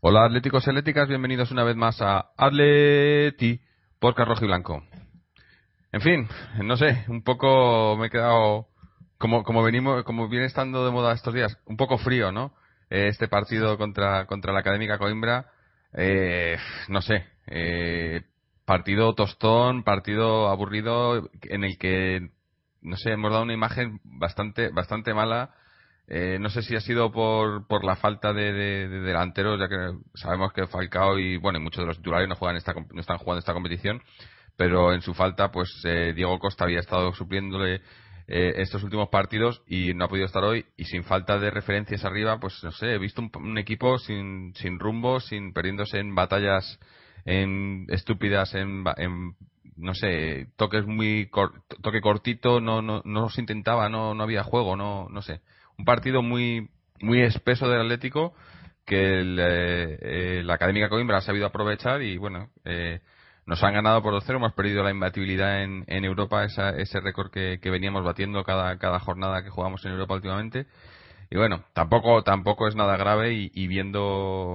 Hola atléticos y atléticas, bienvenidos una vez más a Atleti por Rojo y Blanco. En fin, no sé, un poco me he quedado como como venimos como viene estando de moda estos días, un poco frío, ¿no? Este partido contra contra la Académica Coimbra, eh, no sé, eh, partido tostón, partido aburrido en el que no sé, hemos dado una imagen bastante bastante mala. Eh, no sé si ha sido por, por la falta de, delanteros, ya que sabemos que Falcao y bueno, muchos de los titulares no juegan esta, no están jugando esta competición, pero en su falta, pues eh, Diego Costa había estado supliéndole eh, estos últimos partidos y no ha podido estar hoy. Y sin falta de referencias arriba, pues no sé, he visto un, equipo sin, sin rumbo, sin perdiéndose en batallas en estúpidas, en, en no sé, toques muy toque cortito, no, no, no se intentaba, no, no había juego, no, no sé. Un partido muy, muy espeso del Atlético que eh, eh, la Académica Coimbra ha sabido aprovechar y bueno, eh, nos han ganado por 2-0, hemos perdido la imbatibilidad en, en Europa, ese récord que, veníamos batiendo cada, cada jornada que jugamos en Europa últimamente. Y bueno, tampoco, tampoco es nada grave y, viendo,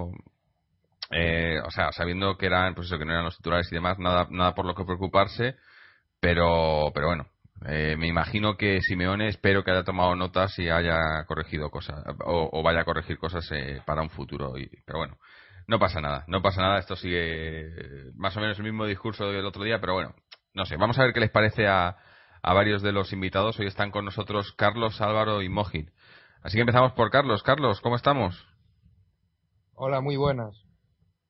o sea, sabiendo que eran, pues eso, que no eran los titulares y demás, nada, nada por lo que preocuparse, pero, pero bueno, eh, me imagino que Simeone espero que haya tomado notas y haya corregido cosas o, vaya a corregir cosas eh, para un futuro. Y, pero bueno, no pasa nada, no pasa nada. Esto sigue más o menos el mismo discurso del otro día, pero bueno, no sé. Vamos a ver qué les parece a, a varios de los invitados. Hoy están con nosotros Carlos, Álvaro y Mojin. Así que empezamos por Carlos. Carlos, ¿cómo estamos? Hola, muy buenas.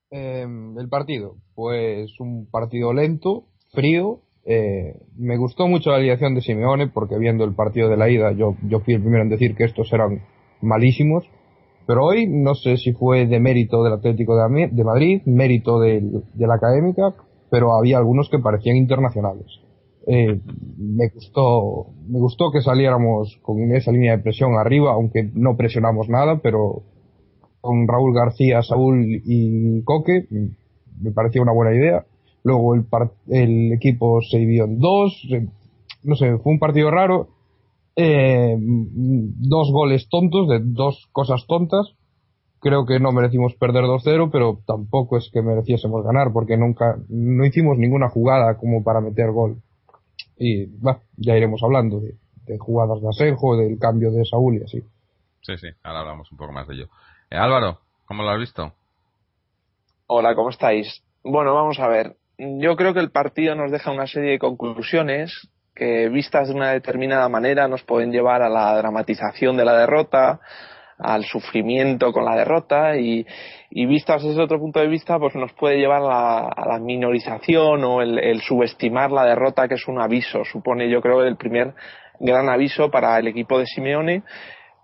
Eh, el partido, pues un partido lento, frío, eh, me gustó mucho la alineación de Simeone porque viendo el partido de la ida yo, yo fui el primero en decir que estos eran malísimos. Pero hoy no sé si fue de mérito del Atlético de, Madrid, mérito de, la Académica, pero había algunos que parecían internacionales. Eh, me gustó me gustó que saliéramos con esa línea de presión arriba, aunque no presionamos nada, pero con Raúl García, Saúl y Coque me parecía una buena idea luego el, el equipo se dividió en dos, no sé, fue un partido raro, eh, dos goles tontos de dos cosas tontas, creo que no merecimos perder 2-0, pero tampoco es que mereciésemos ganar, porque nunca, no hicimos ninguna jugada como para meter gol. Y ya iremos hablando de, jugadas de Asenjo, del cambio de Saúl y así. Sí, sí, ahora hablamos un poco más de ello. Eh, Álvaro, ¿cómo lo has visto? Hola, ¿cómo estáis? Bueno, vamos a ver yo creo que el partido nos deja una serie de conclusiones que vistas de una determinada manera nos pueden llevar a la dramatización de la derrota, al sufrimiento con la derrota y, vistas desde otro punto de vista pues nos puede llevar a la, minorización o el, subestimar la derrota que es un aviso supone yo creo el primer gran aviso para el equipo de Simeone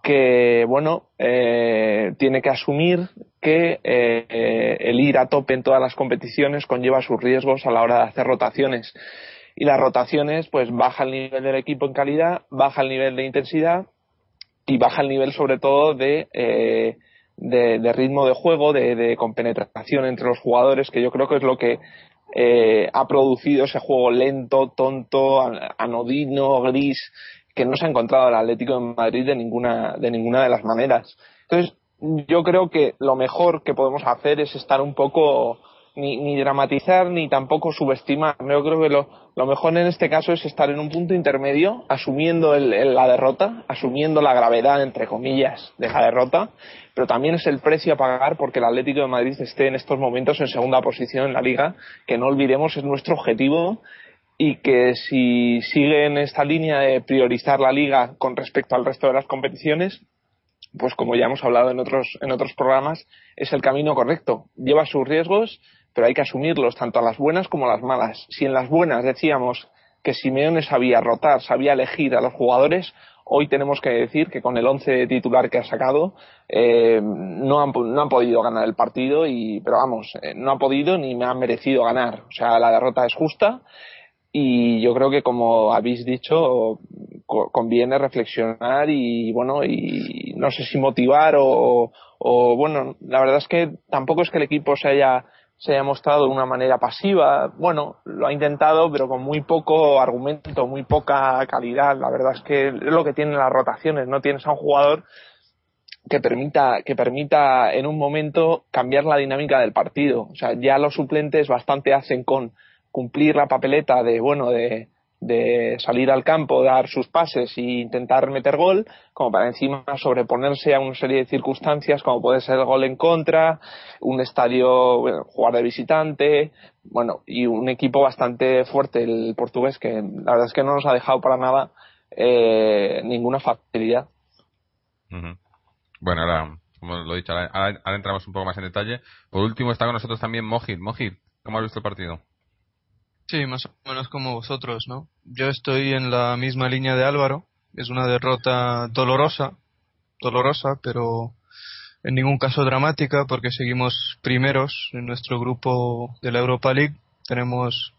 que bueno eh, tiene que asumir que eh, el ir a tope en todas las competiciones conlleva sus riesgos a la hora de hacer rotaciones y las rotaciones pues baja el nivel del equipo en calidad baja el nivel de intensidad y baja el nivel sobre todo de eh, de, ritmo de juego, de, de, compenetración entre los jugadores, que yo creo que es lo que ha producido ese juego lento, tonto, anodino, gris, que no se ha encontrado el Atlético de Madrid de ninguna, de ninguna de las maneras. Entonces, yo creo que lo mejor que podemos hacer es estar un poco ni, ni dramatizar ni tampoco subestimar. Yo creo que lo, lo, mejor en este caso es estar en un punto intermedio, asumiendo el, la derrota, asumiendo la gravedad, entre comillas, de la derrota, pero también es el precio a pagar porque el Atlético de Madrid esté en estos momentos en segunda posición en la liga, que no olvidemos es nuestro objetivo y que si sigue en esta línea de priorizar la liga con respecto al resto de las competiciones, pues como ya hemos hablado en otros, en otros programas, es el camino correcto. Lleva sus riesgos, pero hay que asumirlos, tanto a las buenas como a las malas. Si en las buenas decíamos que Simeone sabía rotar, sabía elegir a los jugadores, hoy tenemos que decir que con el once titular que ha sacado eh, no, han, no han podido ganar el partido, y, pero vamos, eh, no ha podido ni me han merecido ganar. O sea, la derrota es justa y yo creo que como habéis dicho conviene reflexionar y bueno y no sé si motivar o, o bueno, la verdad es que tampoco es que el equipo se haya se haya mostrado de una manera pasiva. Bueno, lo ha intentado, pero con muy poco argumento, muy poca calidad. La verdad es que es lo que tienen las rotaciones. No tienes a un jugador que permita, que permita en un momento cambiar la dinámica del partido. O sea, ya los suplentes bastante hacen con cumplir la papeleta de, bueno, de, de salir al campo, dar sus pases e intentar meter gol, como para encima sobreponerse a una serie de circunstancias como puede ser el gol en contra, un estadio, jugar de visitante, bueno, y un equipo bastante fuerte, el portugués, que la verdad es que no nos ha dejado para nada eh, ninguna facilidad. Bueno, ahora, como lo he dicho, ahora, entramos un poco más en detalle. Por último está con nosotros también Mojit. Mojit, ¿cómo has visto el partido? Sí, más o menos como vosotros, ¿no? Yo estoy en la misma línea de Álvaro. Es una derrota dolorosa, dolorosa, pero en ningún caso dramática porque seguimos primeros en nuestro grupo de la Europa League. Tenemos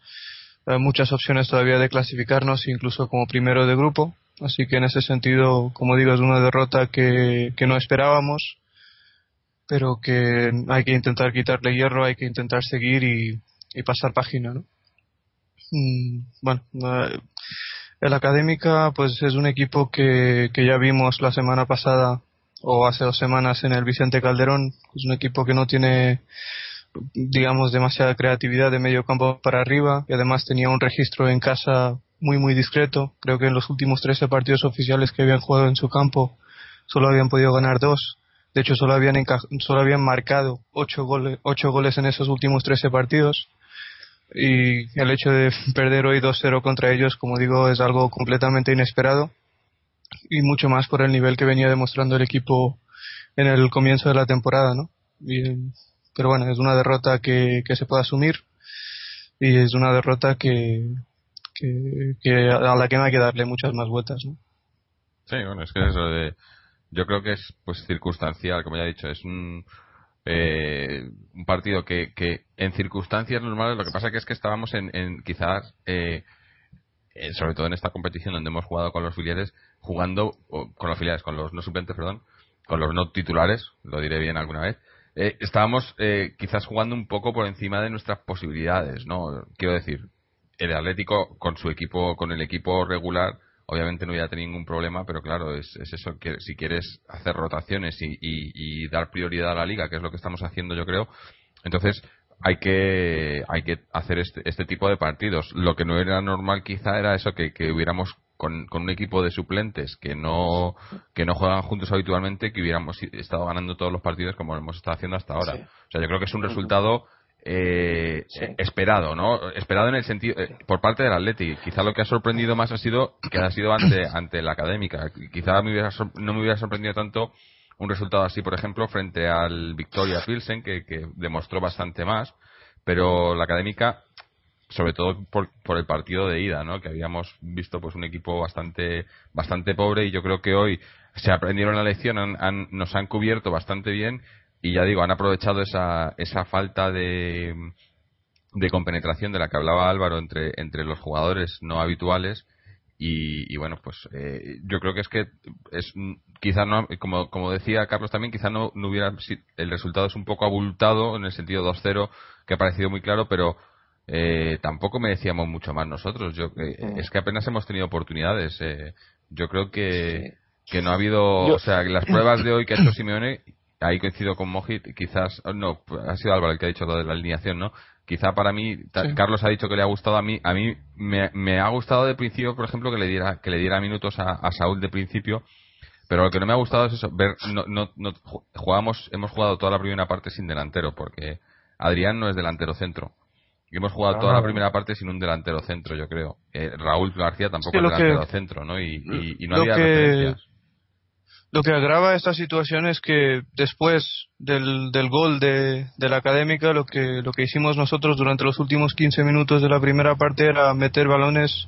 eh, muchas opciones todavía de clasificarnos, incluso como primero de grupo. Así que en ese sentido, como digo, es una derrota que, no esperábamos, pero que hay que intentar quitarle hierro, hay que intentar seguir y pasar página, ¿no? Mm, bueno, el Académica pues es un equipo que, que ya vimos la semana pasada o hace dos semanas en el Vicente Calderón. Es un equipo que no tiene, digamos, demasiada creatividad de medio campo para arriba y además tenía un registro en casa muy, muy discreto. Creo que en los últimos 13 partidos oficiales que habían jugado en su campo solo habían podido ganar dos. De hecho, solo habían, solo habían marcado ocho goles, ocho goles en esos últimos 13 partidos y el hecho de perder hoy 2-0 contra ellos, como digo, es algo completamente inesperado y mucho más por el nivel que venía demostrando el equipo en el comienzo de la temporada, ¿no? pero bueno, es una derrota que, que se puede asumir y es una derrota que, que, a la que no hay que darle muchas más vueltas, ¿no? Sí, bueno, es que eso de, yo creo que es pues circunstancial, como ya he dicho, es un eh, un partido que, que en circunstancias normales lo que pasa que es que estábamos en, quizás eh, sobre todo en esta competición donde hemos jugado con los filiales jugando con los filiales con los no suplentes perdón con los no titulares lo diré bien alguna vez eh, estábamos eh, quizás jugando un poco por encima de nuestras posibilidades no quiero decir el Atlético con su equipo con el equipo regular obviamente no hubiera tenido ningún problema, pero claro, es, eso, que si quieres hacer rotaciones y, dar prioridad a la liga, que es lo que estamos haciendo yo creo, entonces hay que, hay que hacer este, este tipo de partidos. Lo que no era normal quizá era eso, que, hubiéramos con, un equipo de suplentes que no, que no juegan juntos habitualmente, que hubiéramos estado ganando todos los partidos como lo hemos estado haciendo hasta ahora. O sea, yo creo que es un resultado eh, esperado, ¿no? Esperado en el sentido eh, por parte del Atleti. Quizá lo que ha sorprendido más ha sido que ha sido ante ante la Académica. Quizá me hubiera, no me hubiera sorprendido tanto un resultado así, por ejemplo, frente al Victoria Pilsen, que, que demostró bastante más, pero la Académica sobre todo por, por el partido de ida, ¿no? Que habíamos visto pues un equipo bastante bastante pobre y yo creo que hoy se aprendieron la lección, han, nos han cubierto bastante bien y ya digo, han aprovechado esa, esa falta de, de compenetración de la que hablaba Álvaro entre, entre los jugadores no habituales y, bueno, pues eh, yo creo que es que es quizá no, como, como decía Carlos también, quizá no, no hubiera, el resultado es un poco abultado en el sentido 2-0 que ha parecido muy claro, pero eh, tampoco me decíamos mucho más nosotros. Yo, eh, Es que apenas hemos tenido oportunidades. yo creo que, que no ha habido, o sea, las pruebas de hoy que ha hecho Simeone ahí coincido con Mojit, quizás, oh, no, ha sido Álvaro el que ha dicho lo de la alineación, ¿no? Quizá para mí, Carlos ha dicho que le ha gustado a mí, a mí me, ha gustado de principio, por ejemplo, que le diera, que le diera minutos a, Saúl de principio, pero lo que no me ha gustado es eso, ver, no, no, no, jugamos, hemos jugado toda la primera parte sin delantero, porque Adrián no es delantero centro. Y hemos jugado toda la ah. primera parte sin un delantero centro, yo creo. Eh, Raúl García tampoco es delantero centro, ¿no? Y, no había referencias lo que agrava esta situación es que después del, del gol de, de, la académica, lo que, lo que hicimos nosotros durante los últimos 15 minutos de la primera parte era meter balones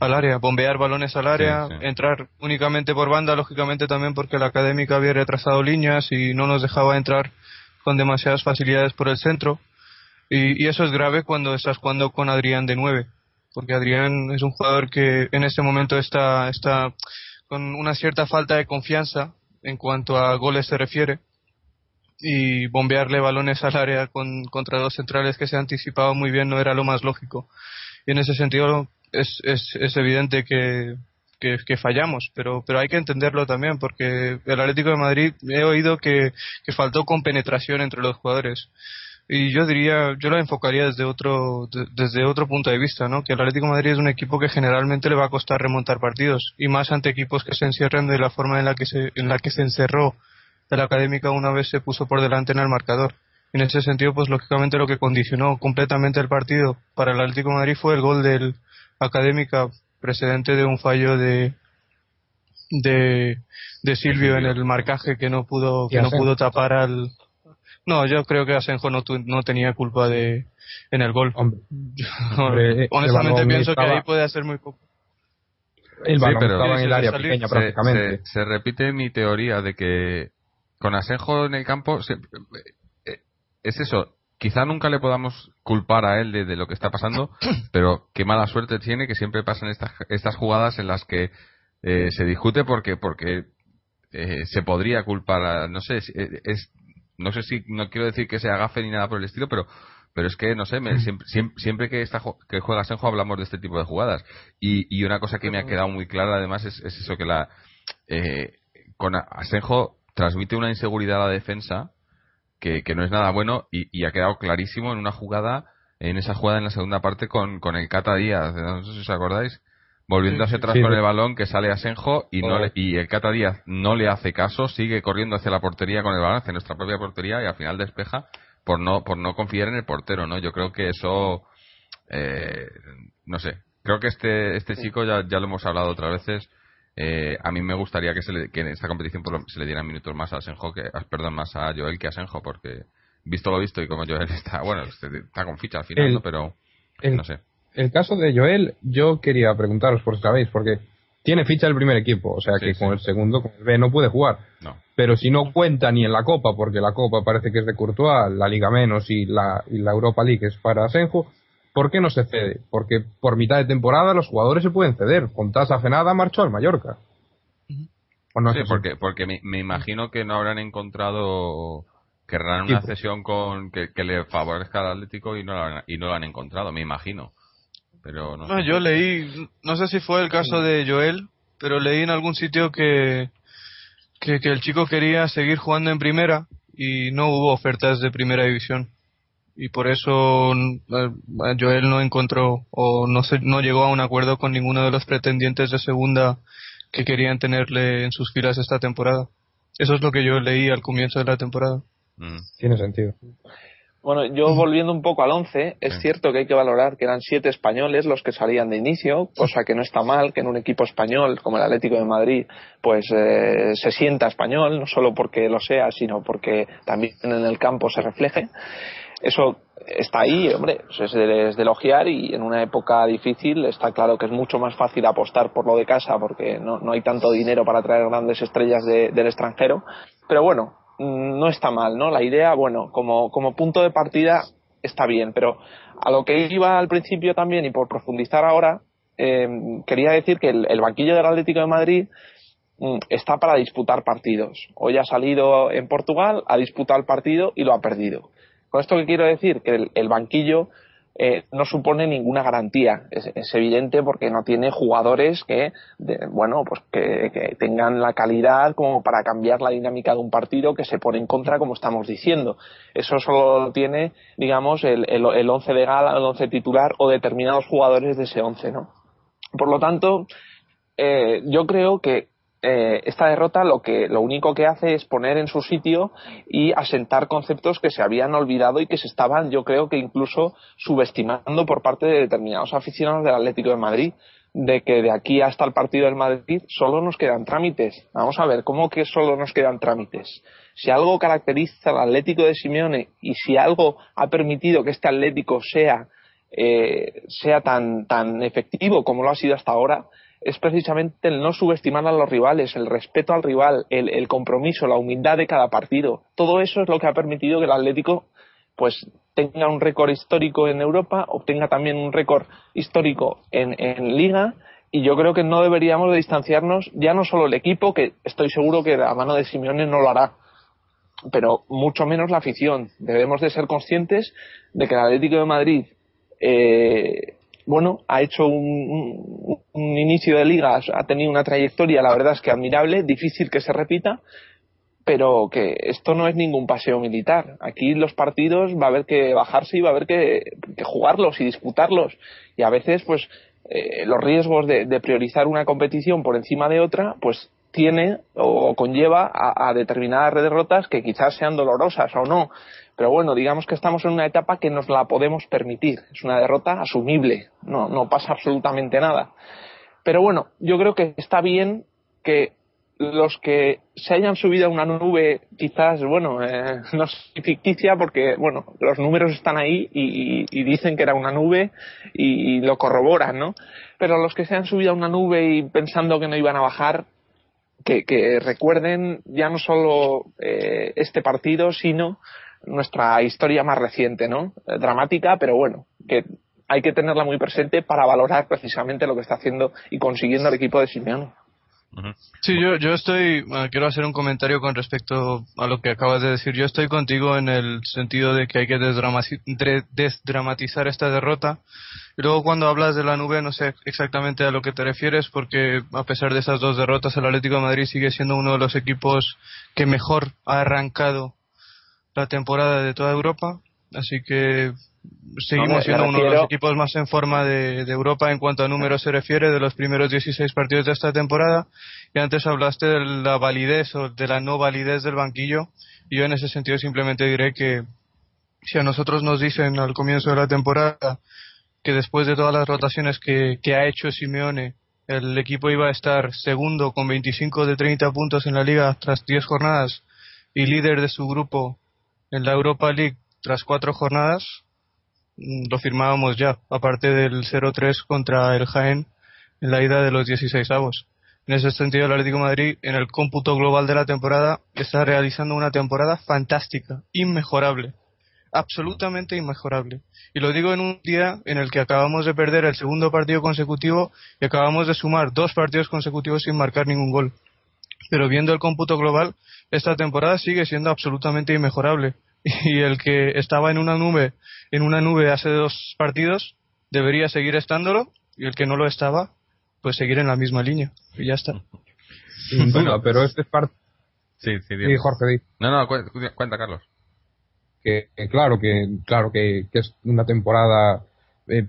al área, bombear balones al área, entrar únicamente por banda, lógicamente también porque la académica había retrasado líneas y no nos dejaba entrar con demasiadas facilidades por el centro. Y, y eso es grave cuando estás jugando con Adrián de 9, porque Adrián es un jugador que en este momento está, está con una cierta falta de confianza en cuanto a goles se refiere y bombearle balones al área con, contra dos centrales que se anticipado muy bien no era lo más lógico. Y en ese sentido es, es, es evidente que, que, fallamos, pero, pero hay que entenderlo también, porque el Atlético de Madrid he oído que, que faltó compenetración entre los jugadores. Y yo diría, yo lo enfocaría desde otro, desde otro punto de vista, ¿no? Que el Atlético de Madrid es un equipo que generalmente le va a costar remontar partidos, y más ante equipos que se encierren de la forma en la que se, en la que se encerró la Académica una vez se puso por delante en el marcador. En ese sentido, pues lógicamente lo que condicionó completamente el partido para el Atlético de Madrid fue el gol del Académica precedente de un fallo de de, de Silvio en el marcaje que no pudo que no pudo tapar al no yo creo que Asenjo no, no tenía culpa de en el gol. Honestamente pienso que ahí puede hacer muy poco. El balón estaba en el área pequeña prácticamente. Se, repite mi teoría de que con Asenjo en el campo eh, es eso quizá nunca le podamos culpar a él de, lo que está pasando, pero qué mala suerte tiene que siempre pasan estas, estas jugadas en las que eh, se discute porque porque eh, se podría culpar a, no sé eh, es no sé si no quiero decir que sea gafe ni nada por el estilo pero pero es que no sé siempre, siempre, que está que juega Senjo hablamos de este tipo de jugadas. Y, y una cosa que me ha quedado muy clara además es, es eso que la con Asenjo transmite una inseguridad a la defensa que, no es nada bueno y, ha quedado clarísimo en una jugada, en esa jugada en la segunda parte con, con el Cata Díaz, no sé si os acordáis, volviendo hacia atrás con el balón que sale a Senjo y, no y el Cata Díaz no le hace caso, sigue corriendo hacia la portería con el balón, hacia nuestra propia portería y al final despeja por no, por no confiar en el portero, ¿no? Yo creo que eso, eh, no sé, creo que este, este chico ya, ya lo hemos hablado otras veces, eh, a mí me gustaría que, se le, que en esta competición se le dieran minutos más a Senjo que, perdón, más a Joel que a Senjo, porque visto lo visto y como Joel está, bueno, este, está con ficha al final, pero no sé. El caso de Joel, yo quería preguntaros por si sabéis, porque tiene ficha el primer equipo, o sea que con el segundo, con el B, no puede jugar. No. Pero si no cuenta ni en la Copa, porque la Copa parece que es de Courtois, la Liga menos y la, y la Europa League es para Senjo, ¿Por qué no se cede? Porque por mitad de temporada los jugadores se pueden ceder. Con tasa fenada marchó al Mallorca. no sí, porque, porque me, imagino que no habrán encontrado querrán una cesión con que, le favorezca al Atlético y no, lo, y no lo han encontrado, me imagino. Pero no, yo leí, no sé si fue el caso de Joel, pero leí en algún sitio que, que el chico quería seguir jugando en primera y no hubo ofertas de primera división y por eso eh, Joel no encontró o no, se, no llegó a un acuerdo con ninguno de los pretendientes de segunda que querían tenerle en sus filas esta temporada. Eso es lo que yo leí al comienzo de la temporada. Mm. Tiene sentido. Bueno, yo volviendo un poco al 11, es cierto que hay que valorar que eran siete españoles los que salían de inicio, cosa que no está mal, que en un equipo español como el Atlético de Madrid, pues eh, se sienta español, no solo porque lo sea, sino porque también en el campo se refleje. Eso está ahí, hombre, es de, elogiar y en una época difícil está claro que es mucho más fácil apostar por lo de casa porque no, no hay tanto dinero para traer grandes estrellas del extranjero. Pero bueno, no está mal, ¿no? La idea, bueno, como, como punto de partida está bien, pero a lo que iba al principio también y por profundizar ahora, eh, quería decir que el, el banquillo del Atlético de Madrid mm, está para disputar partidos. Hoy ha salido en Portugal, ha disputado el partido y lo ha perdido. Con esto que quiero decir que el, banquillo eh, no supone ninguna garantía. Es, evidente porque no tiene jugadores que, bueno, pues que, tengan la calidad como para cambiar la dinámica de un partido que se pone en contra, como estamos diciendo. Eso solo tiene, digamos, el, el, once de gala, el once titular o determinados jugadores de ese once, ¿no? Por lo tanto, eh, yo creo que eh, esta derrota lo que lo único que hace es poner en su sitio y asentar conceptos que se habían olvidado y que se estaban yo creo que incluso subestimando por parte de determinados aficionados del Atlético de Madrid de que de aquí hasta el partido del Madrid solo nos quedan trámites. Vamos a ver, ¿cómo que solo nos quedan trámites? Si algo caracteriza al Atlético de Simeone y si algo ha permitido que este Atlético sea, eh, sea tan, tan efectivo como lo ha sido hasta ahora, es precisamente el no subestimar a los rivales, el respeto al rival, el, compromiso, la humildad de cada partido. Todo eso es lo que ha permitido que el Atlético pues tenga un récord histórico en Europa, obtenga también un récord histórico en, en Liga y yo creo que no deberíamos de distanciarnos ya no solo el equipo, que estoy seguro que a mano de Simeone no lo hará, pero mucho menos la afición. Debemos de ser conscientes de que el Atlético de Madrid, eh, bueno, ha hecho un, inicio de ligas, ha tenido una trayectoria, la verdad es que admirable, difícil que se repita, pero que esto no es ningún paseo militar. Aquí los partidos va a haber que bajarse y va a haber que, jugarlos y disputarlos. Y a veces, pues, eh, los riesgos de, de, priorizar una competición por encima de otra, pues tiene o conlleva a, determinadas derrotas que quizás sean dolorosas o no. Pero bueno, digamos que estamos en una etapa que nos la podemos permitir. Es una derrota asumible. No, no pasa absolutamente nada. Pero bueno, yo creo que está bien que los que se hayan subido a una nube, quizás, bueno, eh, no es ficticia porque, bueno, los números están ahí y, dicen que era una nube y, lo corroboran, ¿no? Pero los que se han subido a una nube y pensando que no iban a bajar, que, recuerden ya no solo eh, este partido, sino nuestra historia más reciente, ¿no? Eh, dramática, pero bueno, que hay que tenerla muy presente para valorar precisamente lo que está haciendo y consiguiendo el equipo de Simeone. Sí, yo, yo estoy, quiero hacer un comentario con respecto a lo que acabas de decir. Yo estoy contigo en el sentido de que hay que desdramatizar esta derrota. Y luego cuando hablas de la nube, no sé exactamente a lo que te refieres, porque a pesar de esas dos derrotas, el Atlético de Madrid sigue siendo uno de los equipos que mejor ha arrancado la temporada de toda Europa. Así que seguimos siendo uno de los equipos más en forma de, Europa en cuanto a números se refiere de los primeros 16 partidos de esta temporada. Y antes hablaste de la validez o de la no validez del banquillo. Y yo en ese sentido simplemente diré que si a nosotros nos dicen al comienzo de la temporada que después de todas las rotaciones que, que ha hecho Simeone, el equipo iba a estar segundo con 25 de 30 puntos en la liga tras 10 jornadas y líder de su grupo en la Europa League tras cuatro jornadas, Mm, lo firmábamos ya, aparte del 0-3 contra el Jaén en la ida de los 16 avos. En ese sentido, el Atlético Madrid, en el cómputo global de la temporada, está realizando una temporada fantástica, inmejorable, absolutamente inmejorable. Y lo digo en un día en el que acabamos de perder el segundo partido consecutivo y acabamos de sumar dos partidos consecutivos sin marcar ningún gol. Pero viendo el cómputo global, esta temporada sigue siendo absolutamente inmejorable. y el que estaba en una nube en una nube hace dos partidos debería seguir estándolo y el que no lo estaba pues seguir en la misma línea y ya está. Bueno pero este es parte sí sí, Jorge no no cuenta Carlos. Que, claro que claro que, es una temporada eh,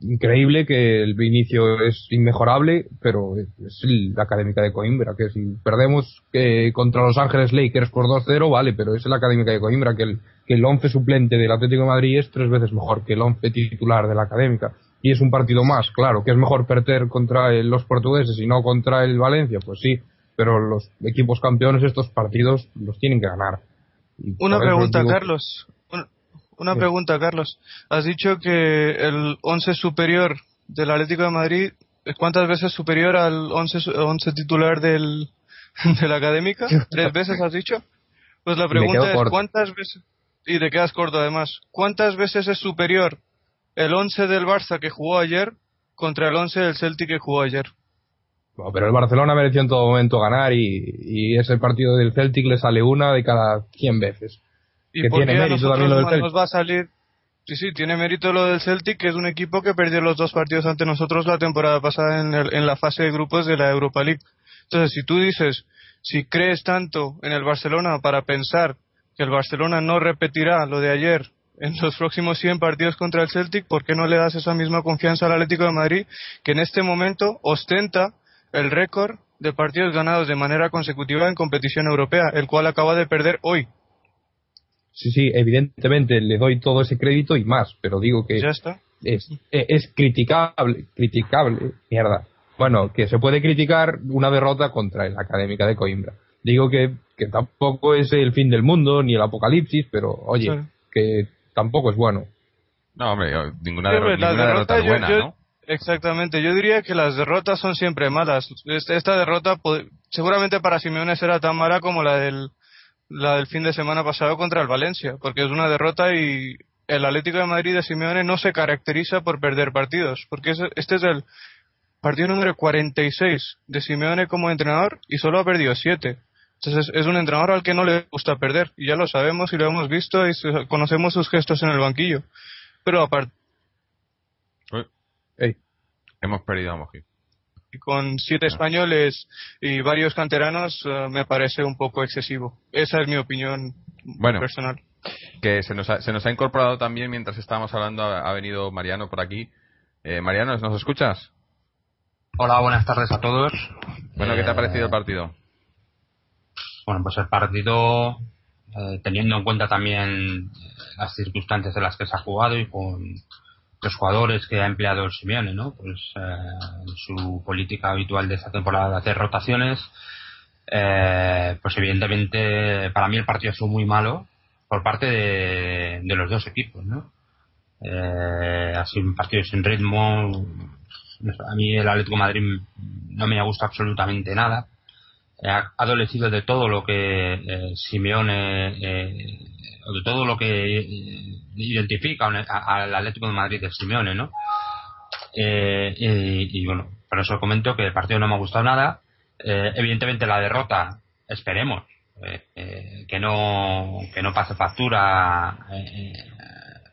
increíble que el inicio es inmejorable, pero es la académica de Coimbra, que si perdemos que contra Los Ángeles Lakers por 2-0, vale, pero es la académica de Coimbra, que el, que el 11 suplente del Atlético de Madrid es tres veces mejor que el 11 titular de la académica. Y es un partido más, claro, que es mejor perder contra los portugueses y no contra el Valencia, pues sí, pero los equipos campeones estos partidos los tienen que ganar. Una pregunta, Carlos. Una pregunta, Carlos. Has dicho que el 11 superior del Atlético de Madrid, ¿cuántas veces superior al 11, 11 titular del, de la Académica? ¿Tres veces has dicho? Pues la pregunta es, ¿cuántas veces? Y te quedas corto además. ¿Cuántas veces es superior el 11 del Barça que jugó ayer contra el 11 del Celtic que jugó ayer? pero el Barcelona mereció en todo momento ganar y, y ese partido del Celtic le sale una de cada 100 veces. ¿Y por tiene mérito también lo del Celtic. Nos va a salir Sí, sí, tiene mérito lo del Celtic, que es un equipo que perdió los dos partidos ante nosotros la temporada pasada en, en, la fase de grupos de la Europa League. Entonces, si tú dices, si crees tanto en el Barcelona para pensar que el Barcelona no repetirá lo de ayer en los próximos 100 partidos contra el Celtic, ¿por qué no le das esa misma confianza al Atlético de Madrid, que en este momento ostenta el récord de partidos ganados de manera consecutiva en competición europea, el cual acaba de perder hoy Sí, sí, evidentemente le doy todo ese crédito y más, pero digo que Es, es criticable, criticable, mierda. Bueno, que se puede criticar una derrota contra el Académica de Coimbra. Digo que, que tampoco es el fin del mundo ni el apocalipsis, pero oye, que tampoco es bueno. No, hombre, ninguna, derrota, es buena, ¿no? Exactamente, yo diría que las derrotas son siempre malas. Esta derrota seguramente para Simeone será tan mala como la del la del fin de semana pasado contra el Valencia, porque es una derrota y el Atlético de Madrid de Simeone no se caracteriza por perder partidos, porque este es el partido número 46 de Simeone como entrenador y solo ha perdido 7. Entonces es un entrenador al que no le gusta perder, y ya lo sabemos y lo hemos visto y conocemos sus gestos en el banquillo. Pero aparte... Hemos perdido a Moji. Con siete españoles y varios canteranos eh, me parece un poco excesivo. Esa es mi opinión bueno, personal. Que se nos, ha, se nos ha incorporado también mientras estábamos hablando, ha, venido Mariano por aquí. Eh, Mariano, ¿nos escuchas? Hola, buenas tardes a todos. Bueno, ¿qué te ha parecido el partido? Bueno, pues el partido, eh, teniendo en cuenta también las circunstancias en las que se ha jugado y con los jugadores que ha empleado el Simeone, ¿no? Pues eh, su política habitual de esta temporada de hacer rotaciones, eh, pues evidentemente para mí el partido fue muy malo por parte de, los dos equipos, ¿no? ha sido un partido sin ritmo. A mí el Atlético Madrid no me ha gustado absolutamente nada ha adolecido de todo lo que eh, Simeone, eh, de todo lo que eh, identifica al Atlético de Madrid de Simeone, ¿no? Eh, y, bueno, por eso comento que el partido no me ha gustado nada. evidentemente la derrota, esperemos que no que no pase factura.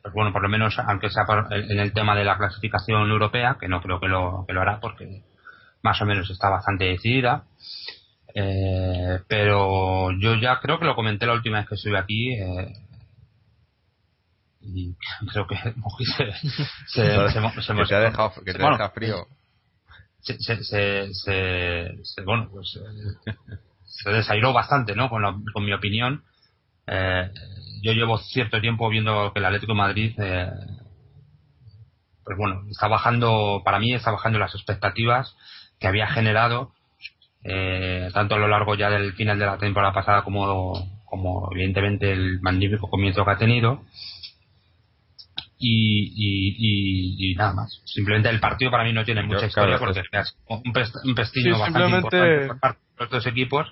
pues bueno, por lo menos, aunque sea en el tema de la clasificación europea, que no creo que lo, que lo hará porque más o menos está bastante decidida. Eh, pero yo ya creo que lo comenté la última vez que estuve aquí. Eh, y creo que se, se, se, que te ha dejado, que te deja frío. Se, se, bueno, pues eh, se desairó bastante, ¿no? Con, con mi opinión. Eh, yo llevo cierto tiempo viendo que el Atlético de Madrid, eh, pues bueno, está bajando, para mí está bajando las expectativas que había generado eh, tanto a lo largo ya del final de la temporada pasada como, como evidentemente el magnífico comienzo que ha tenido. Y, y, nada más. Simplemente el partido para mí no tiene mucha historia porque es un, pestillo bastante importante por parte de los dos equipos.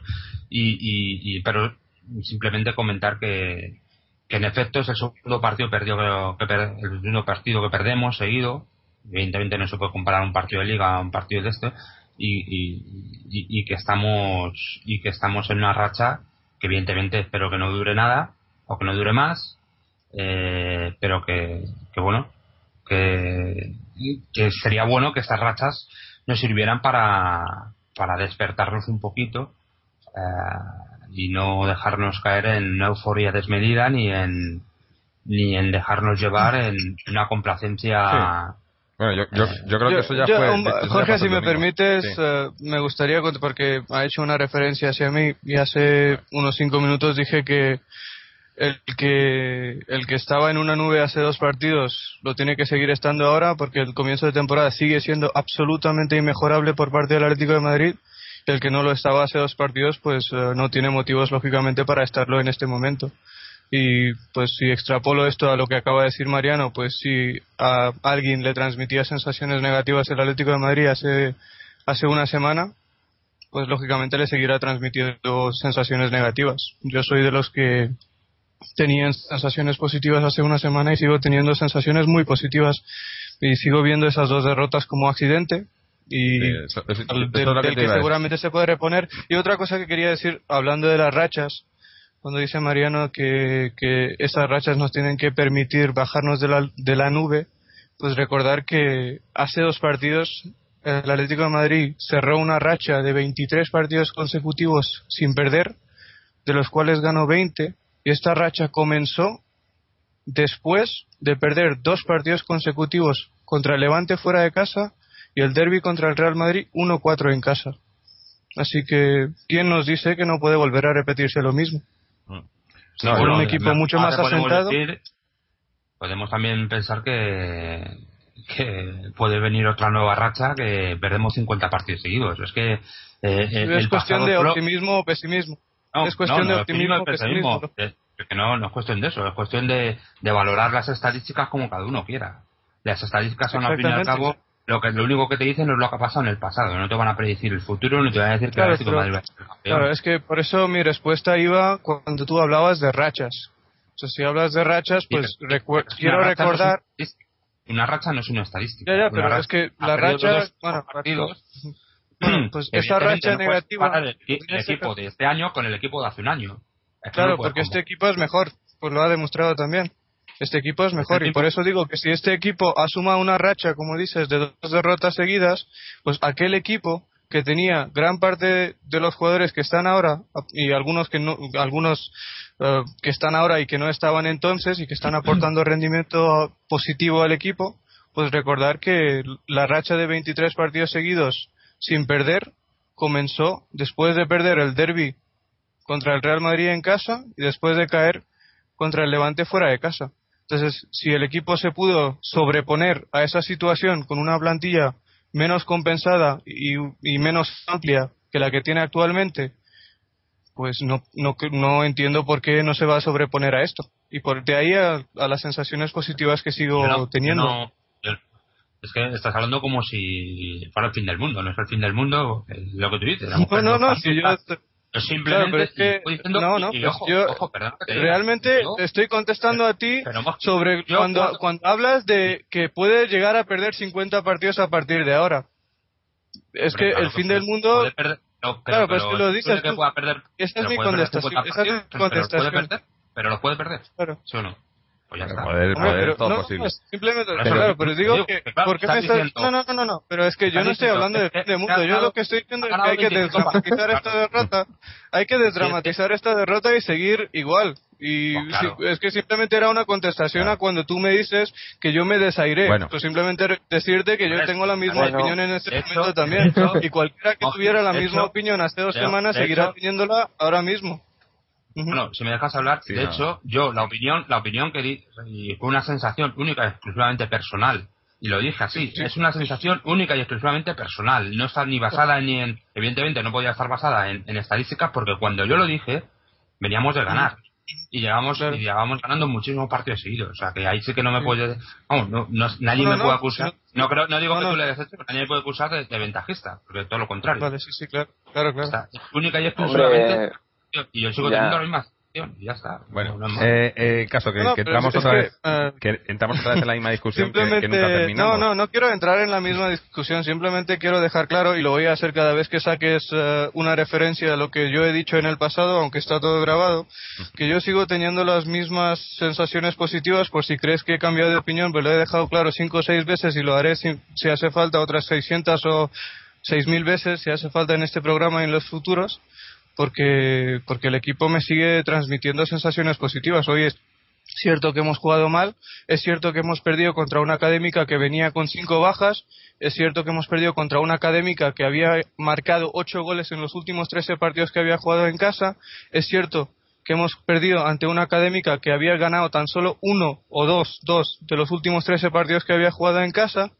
Y, pero simplemente comentar que, que en efecto es el segundo partido perdido que, el segundo partido que perdemos seguido. Evidentemente no se puede comparar un partido de liga a un partido de este, y, y, que estamos y que estamos en una racha que evidentemente espero que no dure nada o que no dure más eh, pero que, que bueno que, que, sería bueno que estas rachas nos sirvieran para, para despertarnos un poquito eh, y no dejarnos caer en una euforia desmedida ni en ni en dejarnos llevar en una complacencia bueno, yo, yo, yo creo que eso ya fue. Jorge, si me permites, eh, me gustaría, porque ha hecho una referencia hacia mí y hace unos cinco minutos dije que el que el que estaba en una nube hace dos partidos lo tiene que seguir estando ahora porque el comienzo de temporada sigue siendo absolutamente inmejorable por parte del Atlético de Madrid. El que no lo estaba hace dos partidos pues eh, no tiene motivos lógicamente para estarlo en este momento y pues si extrapolo esto a lo que acaba de decir Mariano, pues si a alguien le transmitía sensaciones negativas el Atlético de Madrid hace, hace una semana, pues lógicamente le seguirá transmitiendo sensaciones negativas. Yo soy de los que tenían sensaciones positivas hace una semana y sigo teniendo sensaciones muy positivas y sigo viendo esas dos derrotas como accidente y que seguramente se puede reponer. Y otra cosa que quería decir, hablando de las rachas, cuando dice Mariano que, que esas rachas nos tienen que permitir bajarnos de la, de la nube, pues recordar que hace dos partidos el Atlético de Madrid cerró una racha de 23 partidos consecutivos sin perder, de los cuales ganó 20, y esta racha comenzó después de perder dos partidos consecutivos contra el Levante fuera de casa y el derby contra el Real Madrid 1-4 en casa. Así que, ¿quién nos dice que no puede volver a repetirse lo mismo? No, un equipo mucho más asentado. podemos también pensar que, que puede venir otra nueva racha que perdemos 50 partidos seguidos. Es que eh, es cuestión de optimismo o pesimismo. es cuestión de optimismo o pesimismo. Que no, no es cuestión de eso, es cuestión de, de valorar las estadísticas como cada uno quiera. Las estadísticas son al fin y al cabo lo que lo único que te dicen es lo que ha pasado en el pasado, no te van a predecir el futuro, ni te van a decir que claro, pero, Madrid va a ser campeón. Claro, es que por eso mi respuesta iba cuando tú hablabas de rachas. O sea, si hablas de rachas, pues quiero recordar... una racha no es una estadística. Ya, ya, pero es que la racha... Bueno, partidos, pues esa racha negativa. El, equipo de este año con el equipo de hace un año. claro, porque este equipo es mejor, pues lo ha demostrado también. Este equipo es mejor y por eso digo que si este equipo asuma una racha, como dices, de dos derrotas seguidas, pues aquel equipo que tenía gran parte de los jugadores que están ahora y algunos que no, algunos eh, que están ahora y que no estaban entonces y que están aportando rendimiento positivo al equipo, pues recordar que la racha de 23 partidos seguidos sin perder comenzó después de perder el derby contra el Real Madrid en casa y después de caer contra el Levante fuera de casa. Entonces, si el equipo se pudo sobreponer a esa situación con una plantilla menos compensada y, menos amplia que la que tiene actualmente, pues no, no, no, entiendo por qué no se va a sobreponer a esto. Y por de ahí a, las sensaciones positivas que sigo teniendo. es que estás hablando como si fuera el fin del mundo, no es el fin del mundo, lo que tú dices. No, no, no, si yo, simplemente no, no, yo realmente estoy contestando a ti sobre cuando, cuando hablas de que puede llegar a perder 50 partidos a partir de ahora. Es que el fin del mundo... claro, pero, es que lo dices tú. esa es mi contestación. Esa es mi contestación. Pero lo puede perder. Claro. ¿Sí o no? Pues ya está. Poder, poder, todo posible. simplemente, claro, pero digo que, ¿por qué me estás No, no, no, no, pero es que yo no estoy hablando de fin de mundo. Yo lo que estoy diciendo es que hay que desdramatizar esta derrota. Hay que desdramatizar esta derrota y seguir igual. Y pues es que simplemente era una contestación a cuando tú me dices que yo me desairé. Bueno. Pues simplemente decirte que yo tengo la misma opinión en este momento también. y cualquiera que tuviera la misma opinión hace dos semanas seguirá teniéndola ahora mismo. Bueno, si me dejas hablar, de hecho, yo la opinión, la opinión que di, y fue una sensación única y exclusivamente personal, y lo dije así, es una sensación única y exclusivamente personal, no está ni basada ni en, evidentemente no podía estar basada en, estadísticas porque cuando yo lo dije, veníamos de ganar. Y llegamos, y llegábamos ganando muchísimos partidos seguidos. O sea, que ahí sí que no me puede. Vamos, no, nadie me puede acusar. No, creo, no digo que tú le des hecho, pero nadie me puede acusar de, ventajista. Porque todo lo contrario. Vale, sí, sí, claro. Claro, claro. única y exclusivamente y yo sigo teniendo la misma y ya está. Bueno, eh, eh, caso que, entramos otra vez, eh, que entramos otra vez en la misma discusión que, nunca terminamos. No, no, no quiero entrar en la misma discusión. Simplemente quiero dejar claro y lo voy a hacer cada vez que saques eh, una referencia a lo que yo he dicho en el pasado, aunque está todo grabado, que yo sigo teniendo las mismas sensaciones positivas. Por si crees que he cambiado de opinión, pues lo he dejado claro cinco o seis veces y lo haré si, si hace falta otras 600 o 6.000 veces si hace falta en este programa y en los futuros porque, porque el equipo me sigue transmitiendo sensaciones positivas. Hoy es cierto que hemos jugado mal, es cierto que hemos perdido contra una académica que venía con cinco bajas, es cierto que hemos perdido contra una académica que había marcado ocho goles en los últimos trece partidos que había jugado en casa, es cierto que hemos perdido ante una académica que había ganado tan solo uno o dos, dos de los últimos trece partidos que había jugado en casa.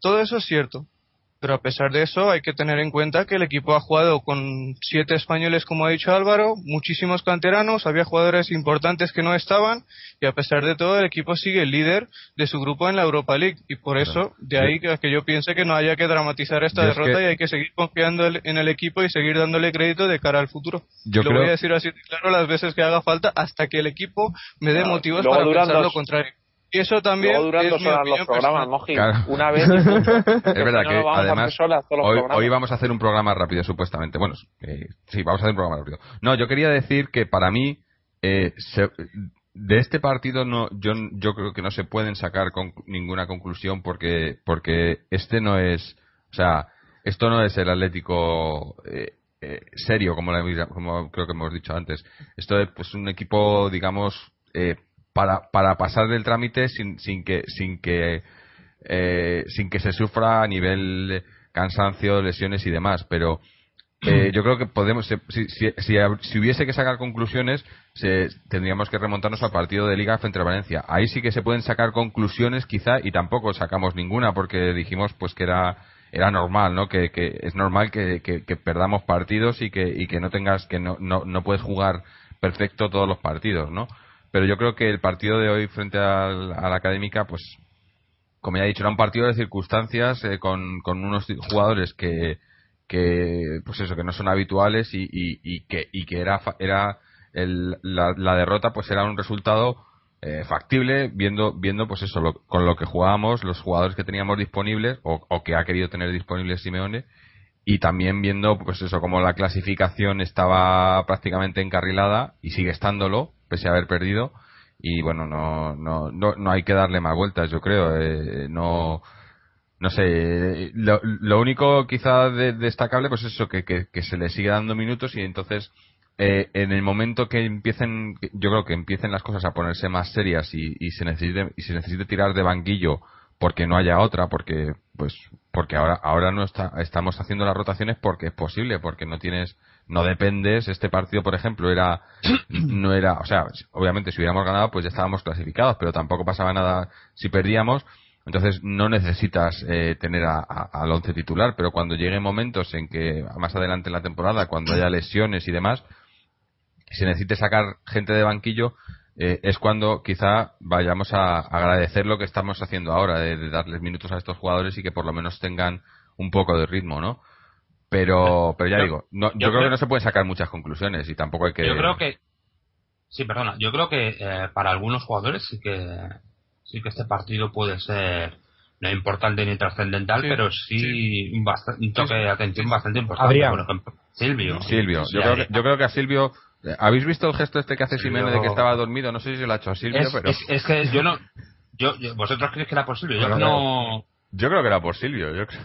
Todo eso es cierto. Pero a pesar de eso, hay que tener en cuenta que el equipo ha jugado con siete españoles, como ha dicho Álvaro, muchísimos canteranos, había jugadores importantes que no estaban, y a pesar de todo, el equipo sigue el líder de su grupo en la Europa League. Y por eso, de ahí que, yo piense que no haya que dramatizar esta derrota y hay que seguir confiando en el equipo y seguir dándole crédito de cara al futuro. Yo lo voy a decir así claro las veces que haga falta hasta que el equipo me dé motivos para pensar lo contrario. Y eso también. durando los programas, Una vez. es verdad que además. Hoy, vamos a hacer un programa rápido, supuestamente. Bueno, eh, sí, vamos a hacer un programa rápido. No, yo quería decir que para mí. Eh, de este partido no yo yo creo que no se pueden sacar con ninguna conclusión porque porque este no es o sea esto no es el Atlético eh, serio como, como creo que hemos dicho antes esto es pues un equipo digamos eh, para, para pasar del trámite sin, sin que sin que eh, sin que se sufra a nivel cansancio, lesiones y demás. Pero eh, yo creo que podemos, si, si, si, hubiese que sacar conclusiones, se, tendríamos que remontarnos al partido de Liga frente a Valencia. Ahí sí que se pueden sacar conclusiones, quizá, y tampoco sacamos ninguna, porque dijimos pues que era era normal, ¿no? Que, que es normal que, que, que, perdamos partidos y que, y que no tengas, que no, no, no puedes jugar perfecto todos los partidos, ¿no? Pero yo creo que el partido de hoy frente a la académica, pues, como ya he dicho, era un partido de circunstancias eh, con, con, unos jugadores que, que, pues eso, que no son habituales y, y, que, y que era, era el, la, derrota, pues era un resultado eh, factible viendo, viendo, pues eso, con lo que jugábamos, los jugadores que teníamos disponibles o, o que ha querido tener disponibles Simeone y también viendo pues eso como la clasificación estaba prácticamente encarrilada y sigue estándolo pese a haber perdido. Y bueno no no no, no hay que darle más vueltas yo creo. Eh, no no sé lo, lo único quizá de- destacable pues eso que, que, se le sigue dando minutos y entonces eh, en el momento que empiecen yo creo que empiecen las cosas a ponerse más serias y, y se necesite y se necesite tirar de banquillo porque no haya otra porque pues porque ahora ahora no está, estamos haciendo las rotaciones porque es posible porque no tienes no dependes este partido por ejemplo era no era o sea obviamente si hubiéramos ganado pues ya estábamos clasificados pero tampoco pasaba nada si perdíamos entonces no necesitas eh, tener a- a- al once titular pero cuando lleguen momentos en que más adelante en la temporada cuando haya lesiones y demás si necesite sacar gente de banquillo eh, es cuando quizá vayamos a agradecer lo que estamos haciendo ahora de, de darles minutos a estos jugadores y que por lo menos tengan un poco de ritmo, ¿no? Pero, pero ya Yo- digo, no, yo, yo creo, creo- que no se pueden sacar muchas conclusiones y tampoco hay que. Yo creo que. Sí, perdona. Yo creo que eh, para algunos jugadores sí que sí que este partido puede ser no importante ni trascendental, Sí, pero sí, Un, bast- un toque de atención bastante importante. Por ejemplo, Silvio. Silvio, Sí, yo, creo que, yo creo que a Silvio. eh, ¿Habéis visto el gesto este que hace Silvio- Simeone de que estaba dormido? No sé si se lo ha hecho a Silvio, es, pero. es- es que yo no. Yo, yo- ¿Vosotros creéis que era posible? Yo Bueno, no. Yo creo que era por Silvio, yo creo.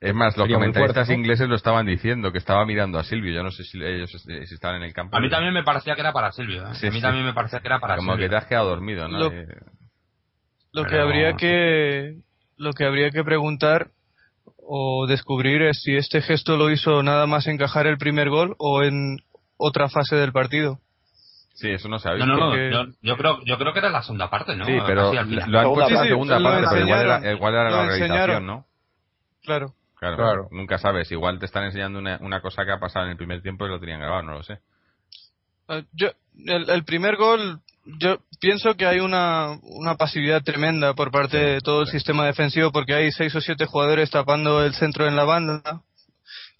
Es más, los comentaristas fuerte, ¿no? ingleses lo estaban diciendo, que estaba mirando a Silvio. Yo no sé si ellos si estaban en el campo. A mí también me parecía que era para Silvio. ¿eh? Sí, a mí sí. también me parecía que era para Como Silvio. que te has quedado dormido, ¿no? Lo- Eh, Lo que habría que lo que habría que preguntar o descubrir es si este gesto lo hizo nada más encajar el primer gol o en otra fase del partido. Sí, eso no se ha visto. No, no, no. porque- Yo, yo creo, yo creo que era la segunda parte, ¿no? Sí, pero lo han puesto en la segunda Sí, sí, parte, pero igual era, igual era la realización. ¿no? Claro. Claro, Claro. nunca sabes. Igual te están enseñando una, una cosa que ha pasado en el primer tiempo y lo tenían grabado, no lo sé. Eh, Yo, el, el primer gol, yo pienso que hay una, una pasividad tremenda por parte de todo el sistema defensivo porque hay seis o siete jugadores tapando el centro en la banda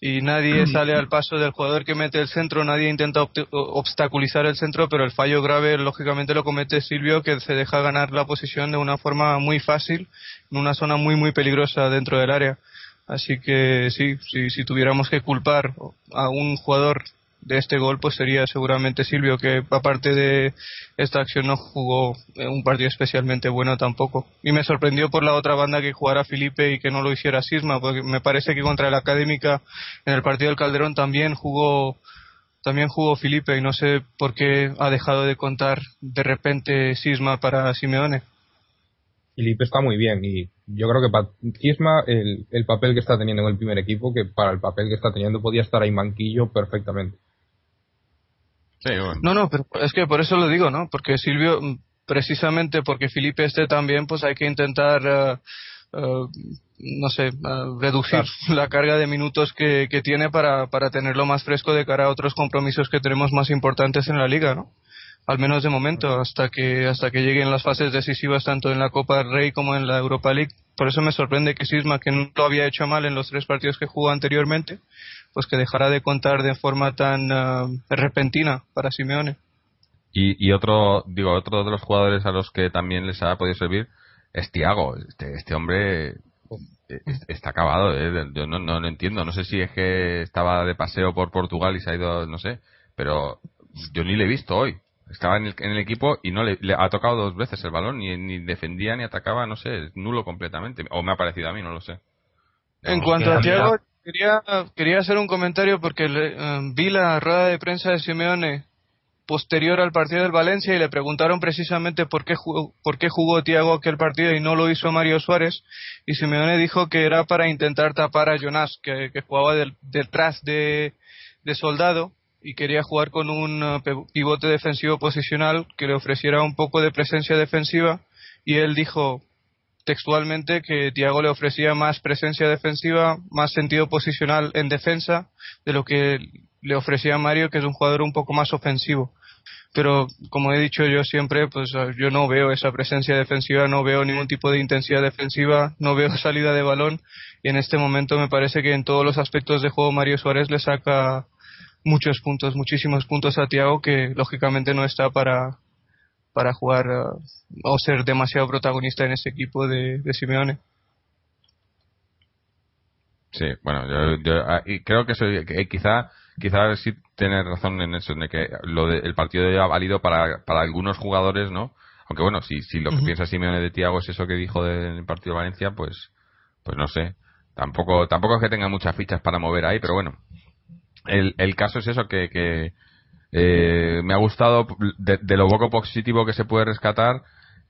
y nadie sale al paso del jugador que mete el centro, nadie intenta obstaculizar el centro, pero el fallo grave lógicamente lo comete Silvio que se deja ganar la posición de una forma muy fácil en una zona muy muy peligrosa dentro del área. Así que sí, sí, si tuviéramos que culpar a un jugador de este gol, pues sería seguramente Silvio, que aparte de esta acción no jugó eh, un partido especialmente bueno tampoco. Y me sorprendió por la otra banda que jugara Felipe y que no lo hiciera Sisma, porque me parece que contra el Académica en el partido del Calderón también jugó también jugó Felipe y no sé por qué ha dejado de contar de repente Sisma para Simeone. Felipe está muy bien y yo creo que para Kisma el, el papel que está teniendo en el primer equipo, que para el papel que está teniendo podía estar ahí manquillo perfectamente. Sí, bueno. No, no, pero es que por eso lo digo, ¿no? Porque Silvio, mm, precisamente porque Felipe esté también, pues hay que intentar, eh, no sé, eh, reducir la carga de minutos que, que tiene para, para tenerlo más fresco de cara a otros compromisos que tenemos más importantes en la liga, ¿no? Al menos de momento, hasta que, hasta que lleguen las fases decisivas tanto en la Copa del Rey como en la Europa League. Por eso me sorprende que Sisma, que no lo había hecho mal en los tres partidos que jugó anteriormente, pues que dejara de contar de forma tan eh, repentina para Simeone. Y, y otro, digo, otro de los jugadores a los que también les ha podido servir es Tiago. Este, este hombre eh, es- está acabado, ¿eh? yo no, no lo entiendo. No sé si es que estaba de paseo por Portugal y se ha ido, no sé, pero yo ni le he visto hoy. Estaba en el, en el equipo y no le, le ha tocado dos veces el balón, ni, ni defendía ni atacaba, no sé, es nulo completamente. O me ha parecido a mí, no lo sé. En cuanto a. Thiago, quería, quería hacer un comentario porque le- eh, vi la rueda de prensa de Simeone posterior al partido del Valencia y le preguntaron precisamente por qué jugó, por qué jugó Thiago aquel partido y no lo hizo Mario Suárez y Simeone dijo que era para intentar tapar a Jonas que, que jugaba del- detrás de, de Soldado y quería jugar con un eh, pivote defensivo posicional que le ofreciera un poco de presencia defensiva y él dijo textualmente que Thiago le ofrecía más presencia defensiva, más sentido posicional en defensa de lo que le ofrecía Mario, que es un jugador un poco más ofensivo. Pero como he dicho yo siempre, pues eh, yo no veo esa presencia defensiva, no veo ningún tipo de intensidad defensiva, no veo salida de balón y en este momento me parece que en todos los aspectos de juego Mario Suárez le saca muchos puntos, muchísimos puntos a Thiago que lógicamente no está para para jugar eh, o ser demasiado protagonista en ese equipo de, de Simeone. Sí, bueno, yo, ah, creo que, soy, que quizá quizá sí tienes razón en eso, en que lo de, el partido ha válido para, para algunos jugadores, ¿no? Aunque bueno, si, si lo que piensa Simeone de Tiago es eso que dijo del partido de Valencia, pues, pues no sé. Tampoco, tampoco es que tenga muchas fichas para mover ahí, pero bueno. El, el caso es eso que, que eh, me ha gustado de, lo poco positivo que se puede rescatar.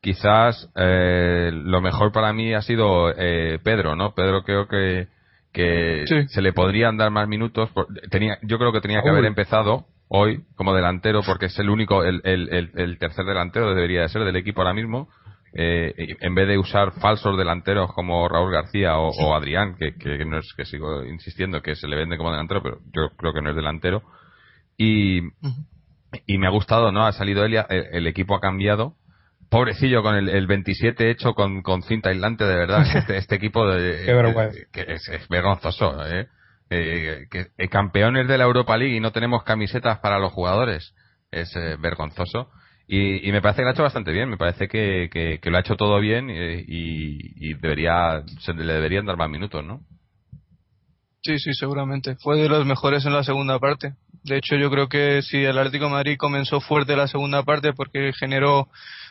Quizás eh, lo mejor para mí ha sido eh, Pedro, ¿no? Pedro creo que que se le podrían dar más minutos. Tenía, yo creo que tenía que haber empezado hoy como delantero porque es el único, el, el, el, tercer delantero debería de ser del equipo ahora mismo. Eh, en vez de usar falsos delanteros como Raúl García o, Adrián, que, que, no es que sigo insistiendo que se le vende como delantero, pero yo creo que no es delantero. Y, y me ha gustado, ¿no? Ha salido él, el equipo ha cambiado pobrecillo con el, el 27 hecho con, con, cinta aislante, de verdad. Este, este equipo de, que es, vergonzoso. ¿eh? Eh, que, eh, campeones de la Europa League y no tenemos camisetas para los jugadores. Es vergonzoso. Y, y, me parece que lo ha hecho bastante bien. Me parece que, que, lo ha hecho todo bien y, y, debería se le deberían dar más minutos, ¿no? Sí, sí, seguramente. Fue de los mejores en la segunda parte. De hecho, yo creo que si el Atlético de Madrid comenzó fuerte la segunda parte porque generó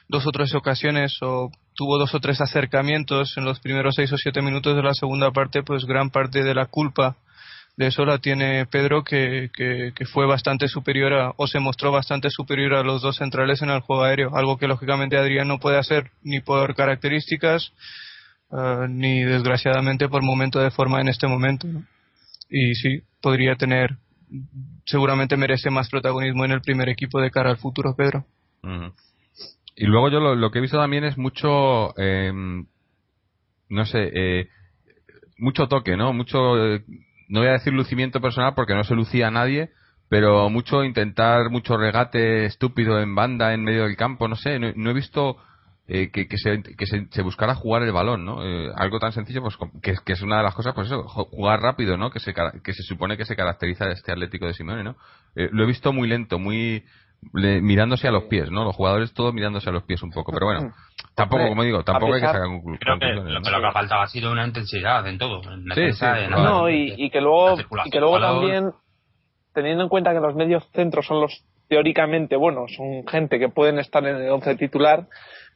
dos o tres ocasiones o tuvo dos o tres acercamientos en los primeros seis o siete minutos de la segunda parte, pues gran parte de la culpa de eso la tiene Pedro, que, que, fue bastante superior a, o se mostró bastante superior a los dos centrales en el juego aéreo, algo que lógicamente Adrián no puede hacer ni por características, eh, ni desgraciadamente por momento de forma en este momento. Y sí, podría tener, seguramente merece más protagonismo en el primer equipo de cara al futuro, Pedro. Y luego yo lo, que he visto también es mucho, eh, no sé, eh, mucho toque, ¿no? Mucho, eh, no voy a decir lucimiento personal porque no se lucía a nadie, pero mucho intentar, mucho regate estúpido en banda, en medio del campo, no sé, no, he visto que, que, se, que se, buscara jugar el balón, ¿no? algo tan sencillo, pues que, que, es una de las cosas, pues eso, jugar rápido, ¿no? Que se, que se supone que se caracteriza de este Atlético de Simone, ¿no? lo he visto muy lento, muy mirándose a los pies, ¿no? Los jugadores todos mirándose a los pies un poco. Pero bueno, tampoco, como digo, tampoco hay que sacar conclusiones. Creo que lo, que ha faltado ha sido una intensidad en todo. sí, sí, no, y, que luego, y que luego también, teniendo en cuenta que los medios centros son los teóricamente buenos, son gente que pueden estar en el once titular,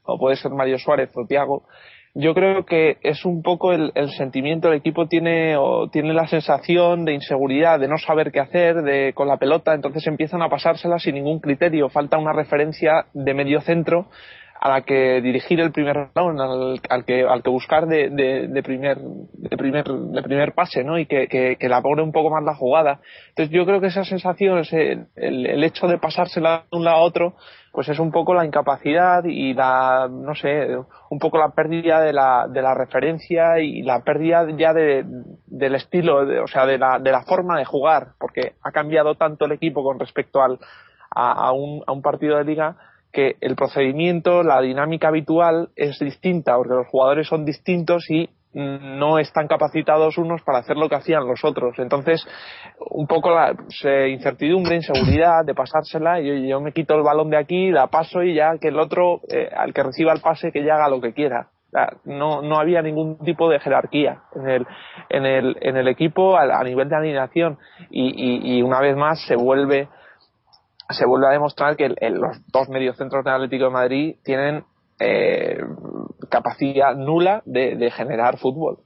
o puede ser Mario Suárez o Tiago, yo creo que es un poco el, sentimiento el equipo tiene o tiene la sensación de inseguridad de no saber qué hacer de con la pelota entonces empiezan a pasársela sin ningún criterio. Falta una referencia de medio centro a la que dirigir el primer balón, al, que al que buscar de, de, primer de primer de primer pase, ¿no? Y que, que, que elabore un poco más la jugada. Entonces yo creo que esa sensación, el, hecho de pasársela de un lado a otro, pues es un poco la incapacidad y la, no sé, un poco la pérdida de la, de la referencia y la pérdida ya de, del estilo, o sea, de la, de la forma de jugar, porque ha cambiado tanto el equipo con respecto al, a, un, a un partido de liga que el procedimiento, la dinámica habitual es distinta, porque los jugadores son distintos y no están capacitados unos para hacer lo que hacían los otros. Entonces, un poco la incertidumbre, inseguridad de pasársela, y yo, me quito el balón de aquí, la paso y ya que el otro, eh, al que reciba el pase, que ya haga lo que quiera. No, no había ningún tipo de jerarquía en el, en el, en el equipo a, nivel de alineación y, y una vez más se vuelve se vuelve a demostrar que los dos mediocentros del Atlético de Madrid tienen eh, capacidad nula de, generar fútbol.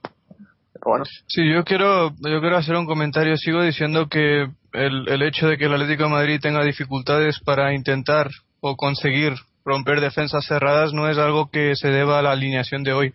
Sí, yo quiero, yo quiero hacer un comentario. Sigo diciendo que el, el hecho de que el Atlético de Madrid tenga dificultades para intentar o conseguir romper defensas cerradas no es algo que se deba a la alineación de hoy.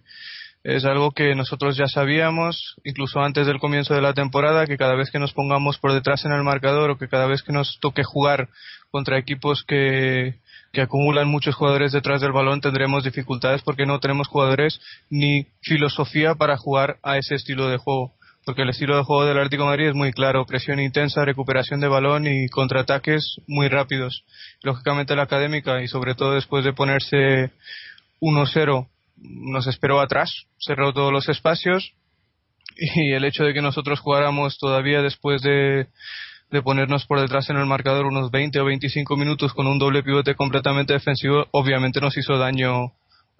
Es algo que nosotros ya sabíamos, incluso antes del comienzo de la temporada, que cada vez que nos pongamos por detrás en el marcador o que cada vez que nos toque jugar contra equipos que, que acumulan muchos jugadores detrás del balón tendremos dificultades porque no tenemos jugadores ni filosofía para jugar a ese estilo de juego. Porque el estilo de juego del Atlético Madrid es muy claro, presión intensa, recuperación de balón y contraataques muy rápidos. Lógicamente la académica y sobre todo después de ponerse 1-0 nos esperó atrás, cerró todos los espacios y el hecho de que nosotros jugáramos todavía después de de ponernos por detrás en el marcador unos 20 o 25 minutos con un doble pivote completamente defensivo, obviamente nos hizo daño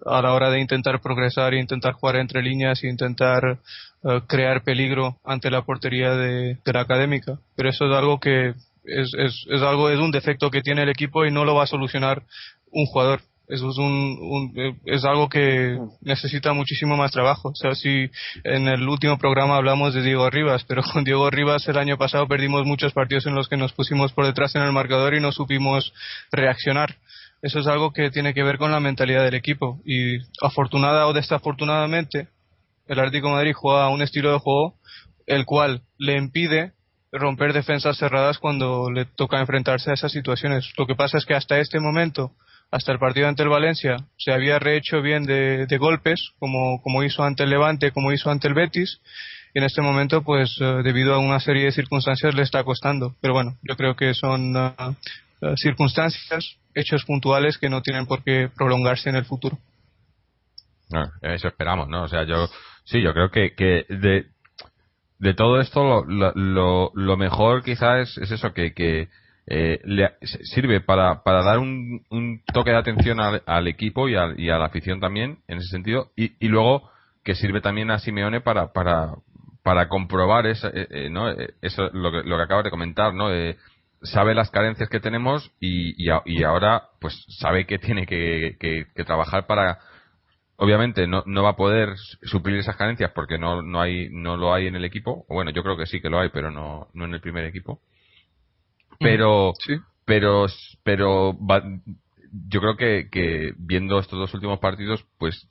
a la hora de intentar progresar intentar jugar entre líneas intentar eh, crear peligro ante la portería de, la académica. Pero eso es algo que es, es, es, algo, es un defecto que tiene el equipo y no lo va a solucionar un jugador. Eso es, un, es algo que necesita muchísimo más trabajo. O sea, si en el último programa hablamos de Diego Rivas, pero con Diego Rivas el año pasado perdimos muchos partidos en los que nos pusimos por detrás en el marcador y no supimos reaccionar. Eso es algo que tiene que ver con la mentalidad del equipo. Y afortunada o desafortunadamente, el Atlético Madrid juega un estilo de juego el cual le impide romper defensas cerradas cuando le toca enfrentarse a esas situaciones. Lo que pasa es que hasta este momento hasta el partido ante el Valencia se había rehecho bien de, golpes, como, como hizo ante el Levante, como hizo ante el Betis, y en este momento, pues eh, debido a una serie de circunstancias, le está costando. Pero bueno, yo creo que son eh, eh, circunstancias, hechos puntuales que no tienen por qué prolongarse en el futuro. eso esperamos, ¿no? O sea, yo sí, yo creo que, que de, de todo esto lo, lo, lo mejor quizás es, es eso, que, que eh, le, sirve para, para dar un, un, toque de atención al, equipo y, y, a la afición también, en ese sentido, y, y, luego que sirve también a Simeone para, para, para comprobar esa, eh, eh, ¿no? eso, lo, que, lo que acabas de comentar, ¿no? sabe las carencias que tenemos y, y, ahora pues sabe que tiene que, que, que trabajar para obviamente no, no va a poder suplir esas carencias porque no, no hay no lo hay en el equipo bueno yo creo que sí que lo hay pero no, no en el primer equipo pero, pero, pero yo creo que, que viendo estos dos últimos partidos, pues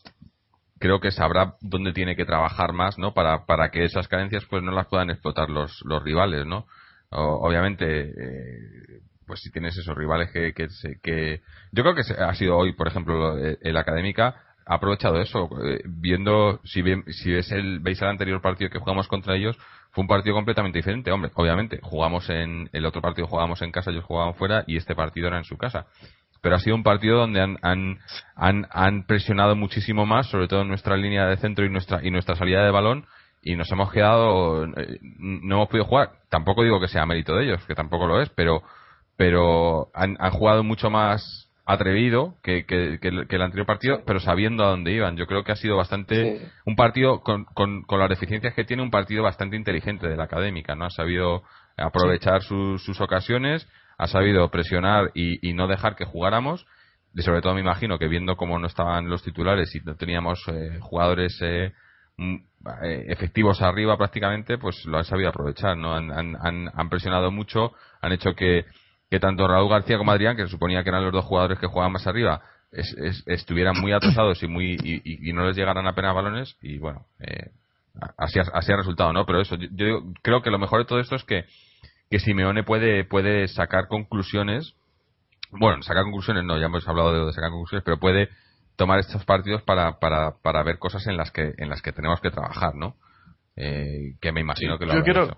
creo que sabrá dónde tiene que trabajar más, ¿no? Para, para que esas carencias pues no las puedan explotar los, los rivales, ¿no? obviamente, eh, pues si tienes esos rivales que, que, que, yo creo que ha sido hoy, por ejemplo, el Académica ha aprovechado eso, eh, viendo si, bien, si ves el, veis el anterior partido que jugamos contra ellos, fue un partido completamente diferente. Hombre, obviamente, jugamos en el otro partido jugamos en casa, ellos jugaban fuera y este partido era en su casa. Pero ha sido un partido donde han, han, han, han presionado muchísimo más, sobre todo en nuestra línea de centro y nuestra, y nuestra salida de balón, y nos hemos quedado, eh, no hemos podido jugar. Tampoco digo que sea mérito de ellos, que tampoco lo es, pero, pero han, han jugado mucho más atrevido que, que, el, anterior partido, pero sabiendo a dónde iban. Yo creo que ha sido bastante un partido con, con, las deficiencias que tiene, un partido bastante inteligente de la académica, ¿no? Ha sabido aprovechar sus, sus ocasiones, ha sabido presionar y, y, no dejar que jugáramos. Y sobre todo me imagino que viendo cómo no estaban los titulares y no teníamos eh, jugadores eh, mm, eh, efectivos arriba prácticamente, pues lo han sabido aprovechar, ¿no? Han, han, han presionado mucho, han hecho que que tanto Raúl García como Adrián, que se suponía que eran los dos jugadores que jugaban más arriba, estuvieran muy atrasados y muy y, no les llegaran apenas balones y bueno eh, así ha, así ha resultado no pero eso yo, creo que lo mejor de todo esto es que que Simeone puede puede sacar conclusiones bueno sacar conclusiones no ya hemos hablado de, sacar conclusiones pero puede tomar estos partidos para, para, para ver cosas en las que en las que tenemos que trabajar no eh, que me imagino que lo yo quiero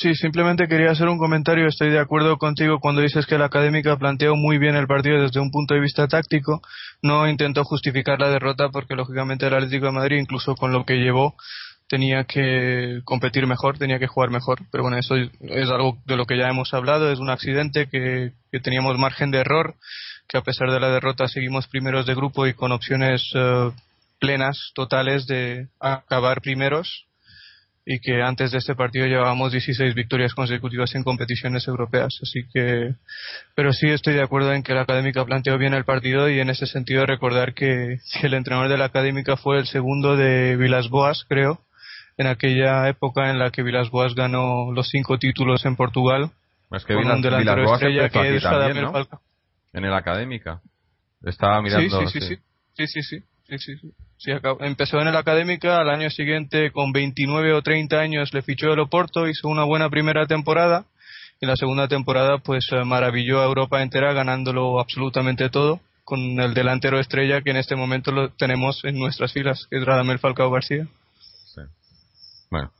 Sí, simplemente quería hacer un comentario. Estoy de acuerdo contigo cuando dices que la académica planteó muy bien el partido desde un punto de vista táctico. No intentó justificar la derrota porque, lógicamente, el Atlético de Madrid, incluso con lo que llevó, tenía que competir mejor, tenía que jugar mejor. Pero bueno, eso es algo de lo que ya hemos hablado. Es un accidente que, teníamos margen de error, que a pesar de la derrota seguimos primeros de grupo y con opciones eh, plenas, totales de acabar primeros y que antes de este partido llevábamos 16 victorias consecutivas en competiciones europeas. Así que, pero sí estoy de acuerdo en que la Académica planteó bien el partido y en ese sentido recordar que, el entrenador de la Académica fue el segundo de Vilas Boas, creo, en aquella época en la que Vilas Boas ganó los cinco títulos en Portugal. Es que con un delantero estrella que es también, ¿no? En el Académica. Estaba mirando. sí, sí, sí. sí, sí, sí. Sí, sí, sí. Empezó en el Académica, al año siguiente con 29 o 30 años le fichó el Oporto, hizo una buena primera temporada y la segunda temporada pues eh, maravilló a Europa entera ganándolo absolutamente todo con el delantero estrella que en este momento lo tenemos en nuestras filas, que es Radamel Falcao García. Sí. Bueno.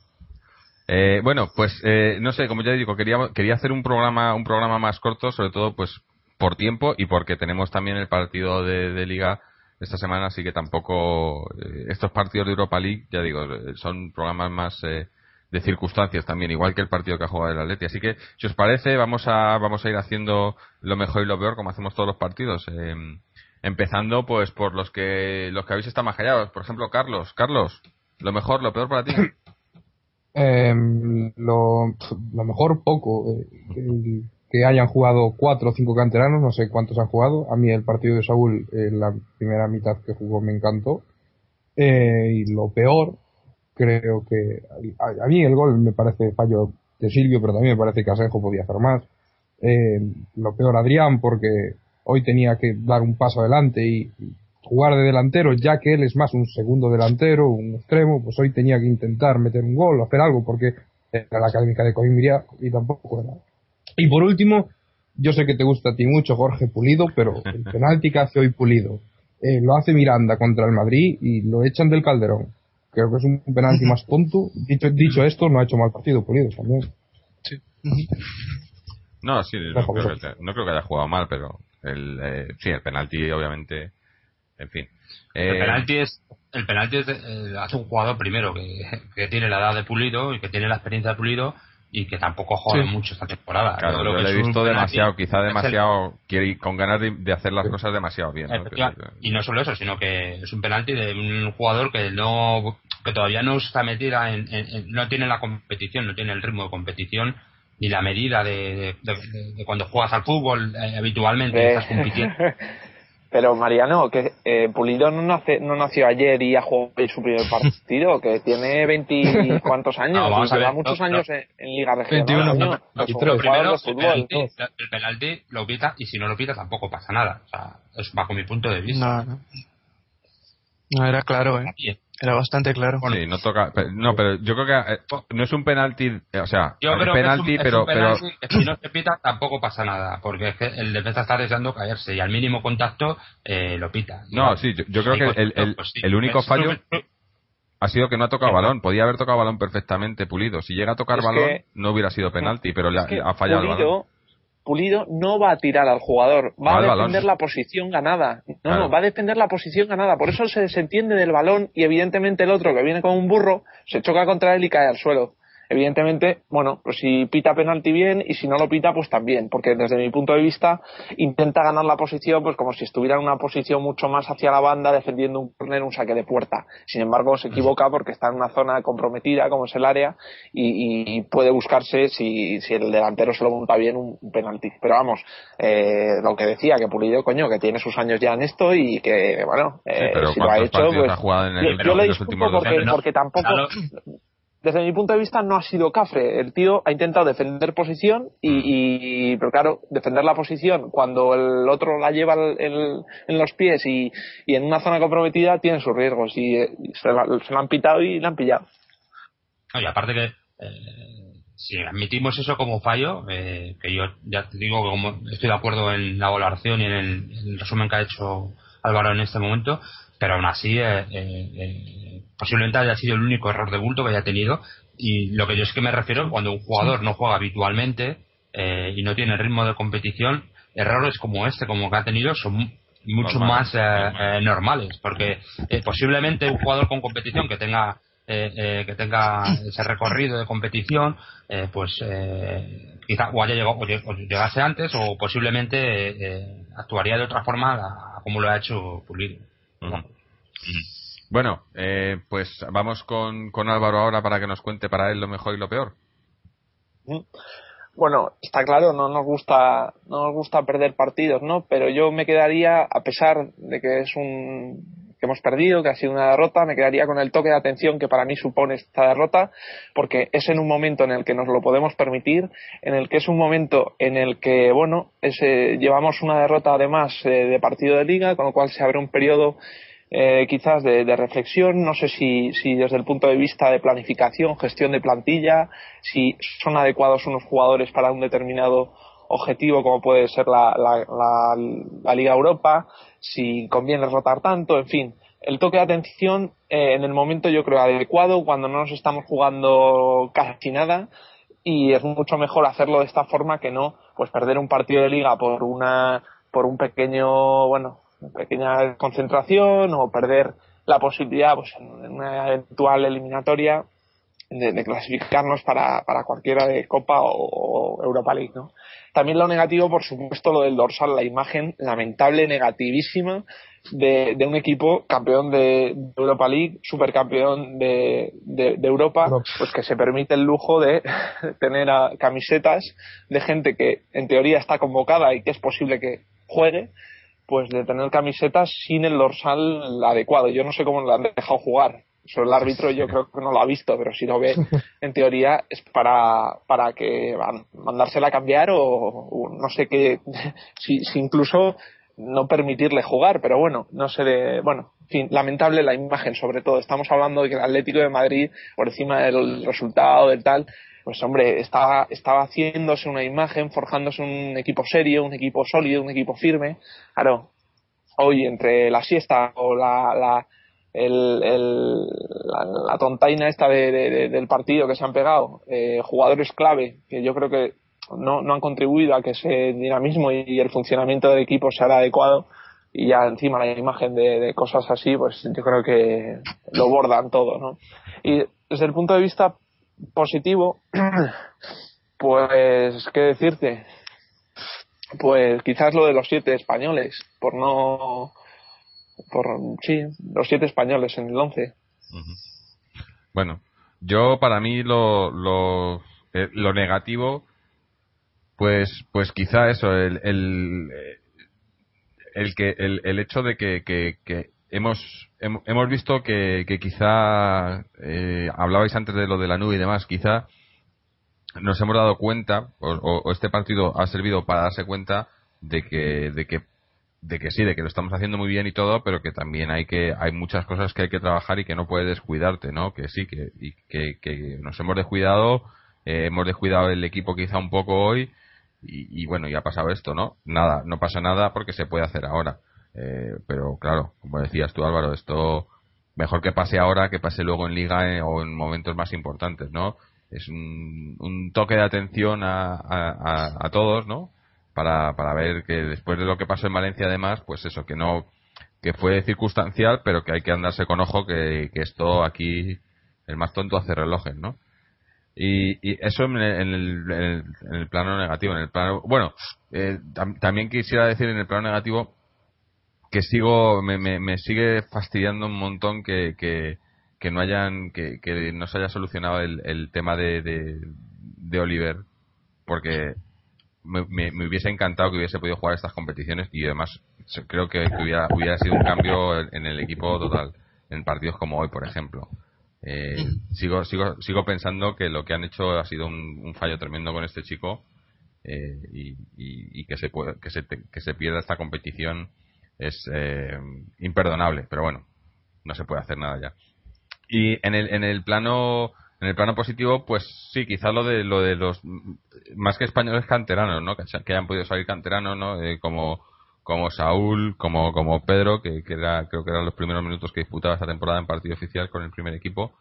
Eh, bueno, pues eh, no sé, como ya digo, quería, quería hacer un programa, un programa más corto, sobre todo pues por tiempo y porque tenemos también el partido de liga esta semana, así que tampoco eh, estos partidos de Europa League, ya digo, eh, son programas más eh, de circunstancias también, igual que el partido que ha jugado el Atleti. Así que, si os parece, vamos a vamos a ir haciendo lo mejor y lo peor como hacemos todos los partidos. empezando pues por los que los que habéis estado más callados. Por ejemplo, Carlos. Carlos, lo mejor, lo peor para ti. Em, lo, lo mejor poco. eh, que, hayan jugado cuatro o cinco canteranos, no sé cuántos han jugado. A mí el partido de Saúl, en la primera mitad que jugó, me encantó. Eh, y lo peor, creo que a, a mí el gol me parece fallo de Silvio, pero también me parece que Asenjo podía hacer más. Eh, lo peor Adrián, porque hoy tenía que dar un paso adelante y, y jugar de delantero, ya que él es más un segundo delantero, un extremo, pues hoy tenía que intentar meter un gol o hacer algo, porque era la académica de Coimbra y tampoco era. Y por último, yo sé que te gusta a ti mucho Jorge Pulido, pero el penalti que hace hoy Pulido eh, lo hace Miranda contra el Madrid y lo echan del Calderón. Creo que es un penalti más tonto. Dicho, dicho esto, no ha hecho mal partido Pulido también. Sí. No, sí, no creo, que, no creo que haya jugado mal, pero el, eh, sí, el penalti, obviamente, en fin. El Eh, penalti es, el penalti es eh, hace un jugador primero que, que tiene la edad de Pulido y que tiene la experiencia de Pulido y que tampoco Sí. mucho esta temporada. Claro, creo yo que lo he visto penalti- demasiado, quizá el- demasiado, quiere ir con ganas de, de hacer las cosas demasiado bien. ¿no? Efectiva- Que- Y no solo eso, sino que es un penalti de un jugador que no que todavía no está metida en, en- en- no tiene la competición, no tiene el ritmo de competición ni la medida de, de- de- de cuando juegas al fútbol eh, habitualmente y Eh, estás compitiendo. Pero Mariano, que eh, Pulido no, nace, no nació ayer y ha jugado su primer partido, que tiene veinticuantos años, No, vamos y a lleva ver, muchos no, años en, en Liga 21, Regional. no, coño. no, Los y Lo tres. jugadores primero, de el fútbol. penalti, el penalti lo pita y si no lo pita tampoco pasa nada. O sea, es bajo mi punto de vista. No, era claro, ¿eh? Era bastante claro. Sí, no toca, pero- no, pero yo creo que eh, no es un penalti, eh, o sea, Yo que penalti, es un, es pero, un penalti pero si no se pita tampoco pasa nada, porque es que el defensa está deseando caerse y al mínimo contacto eh, lo pita. no, sí, yo, yo creo que el, el, pues sí. el único fallo es- ha sido que no ha tocado balón, podía haber tocado balón perfectamente pulido, si llega a tocar Es balón que- no hubiera sido penalti, pero le ha fallado el balón. Pulido, no va a tirar al jugador, va a defender balón. la posición ganada. No, Claro. no, va a defender la posición ganada. Por eso se desentiende del balón y evidentemente el otro que viene con un burro se choca contra él y cae al suelo. Evidentemente, bueno, pues si pita penalti bien y si no lo pita, pues también, porque desde mi punto de vista intenta ganar la posición, pues como si estuviera en una posición mucho más hacia la banda defendiendo un córner, un saque de puerta. Sin embargo, se equivoca porque está en una zona comprometida, como es el área, y, y puede buscarse, si, si el delantero se lo monta bien, un, un penalti. Pero vamos, eh, lo que decía, que Pulido, coño, que tiene sus años ya en esto y que, bueno, Sí, eh, pero si lo ha ¿cuántos hecho, pues... ha jugado en, el- Yo, yo le los disculpo últimos dos porque, porque tampoco, Claro. Desde mi punto de vista, no ha sido cafre. El tío ha intentado defender posición y, pero claro, defender la posición cuando el otro la lleva el- en los pies y, y en una zona comprometida tiene sus riesgos y, eh, se, la, se la han pitado y la han pillado. Y aparte que eh, si admitimos eso como fallo, eh, que yo ya te digo que como estoy de acuerdo en la valoración y en el, en el resumen que ha hecho Álvaro en este momento, pero aún así eh, eh, posiblemente haya sido el único error de bulto que haya tenido. Y lo que yo es que me refiero cuando un jugador no juega habitualmente eh, y no tiene ritmo de competición, errores como este, como que ha tenido, son mu- mucho Normales, más eh, eh, normales, porque eh, posiblemente un jugador con competición que tenga eh, eh, que tenga ese recorrido de competición, eh, pues eh, quizá o haya llegado o lleg- o llegase antes o posiblemente actuaría de otra forma a- a como lo ha hecho Pulido. Bueno, eh, pues vamos con, con Álvaro ahora para que nos cuente para él lo mejor y lo peor. Bueno, está claro, no nos gusta, no nos gusta perder partidos, ¿no? Pero yo me quedaría, a pesar de que es un que hemos perdido, que ha sido una derrota, me quedaría con el toque de atención que para mí supone esta derrota, porque es en un momento en el que nos lo podemos permitir, en el que es un momento en el que, bueno, llevamos una derrota además eh, de partido de liga, con lo cual se abre un periodo eh, quizás de, de reflexión, no sé si, si desde el punto de vista de planificación, gestión de plantilla, si son adecuados unos jugadores para un determinado objetivo como puede ser la, la, la, la Liga Europa, si conviene rotar tanto, en fin. El toque de atención eh, en el momento yo creo adecuado cuando no nos estamos jugando casi nada y es mucho mejor hacerlo de esta forma que no pues perder un partido de liga por una por un pequeño bueno pequeña concentración o perder la posibilidad pues en una eventual eliminatoria de, clasificarnos para, para, cualquiera de Copa o, Europa League, ¿no? También lo negativo, por supuesto, lo del dorsal, la imagen lamentable, negativísima de, de un equipo campeón de, Europa League, supercampeón de, de, Europa, pues que se permite el lujo de tener camisetas de gente que en teoría está convocada y que es posible que juegue, pues de tener camisetas sin el dorsal adecuado. Yo no sé cómo lo han dejado jugar eso el árbitro yo creo que no lo ha visto, pero si lo ve, en teoría es para, para que mandársela a cambiar o, no sé qué, si, si, incluso no permitirle jugar, pero bueno, no sé de, bueno, en fin, lamentable la imagen sobre todo. Estamos hablando de que el Atlético de Madrid, por encima del resultado, del tal, pues hombre, estaba, estaba haciéndose una imagen, forjándose un equipo serio, un equipo sólido, un equipo firme. Claro, hoy entre la siesta o la, la el, el, la, tontaina esta de, del partido que se han pegado, eh, jugadores clave que yo creo que no, no han contribuido a que ese dinamismo y, el funcionamiento del equipo sea adecuado y ya encima la imagen de, cosas así, pues yo creo que lo bordan todo, ¿no? Y desde el punto de vista positivo, pues, ¿qué decirte? Pues quizás lo de los siete españoles, por no por sí, los siete españoles en el once. Bueno, yo para mí lo, lo, eh, lo negativo, pues, pues quizá eso, el, el, el que, el, el hecho de que, que, hemos, hemos visto que, que quizá, eh, hablabais antes de lo de la nube y demás, quizá nos hemos dado cuenta, o, o, este partido ha servido para darse cuenta de que, de que de que sí, de que lo estamos haciendo muy bien y todo, pero que también hay que hay muchas cosas que hay que trabajar y que no puedes descuidarte, ¿no? Que sí, que, y que, que nos hemos descuidado, eh, hemos descuidado el equipo quizá un poco hoy y, bueno, ya ha pasado esto, ¿no? Nada, no pasa nada porque se puede hacer ahora. Eh, pero claro, como decías tú Álvaro, esto mejor que pase ahora que pase luego en liga eh, o en momentos más importantes, ¿no? Es un, un toque de atención a, a, a todos, ¿no? para, para ver que después de lo que pasó en Valencia además, pues eso, que no que fue circunstancial, pero que hay que andarse con ojo que, que esto aquí el más tonto hace relojes, ¿no? Y, y eso en el, en, el, plano negativo. En el plano, bueno, eh, también quisiera decir en el plano negativo que sigo, me, me, me sigue fastidiando un montón que, que, que no hayan, que, que no se haya solucionado el, el tema de, de, de Oliver, porque me, me, hubiese encantado que hubiese podido jugar estas competiciones y además creo que, hubiera, hubiera sido un cambio en el equipo total en partidos como hoy por ejemplo. Eh, sigo sigo sigo pensando que lo que han hecho ha sido un, fallo tremendo con este chico eh, y, y, que se puede, que se que se pierda esta competición es eh, imperdonable pero bueno no se puede hacer nada ya y en el en el plano en el plano positivo, pues sí, quizá lo de lo de los más que españoles canteranos, ¿no? Que, hayan podido salir canteranos, ¿no? Eh, como como Saúl, como como Pedro, que, que, era, creo que eran los primeros minutos que disputaba esta temporada en partido oficial con el primer equipo,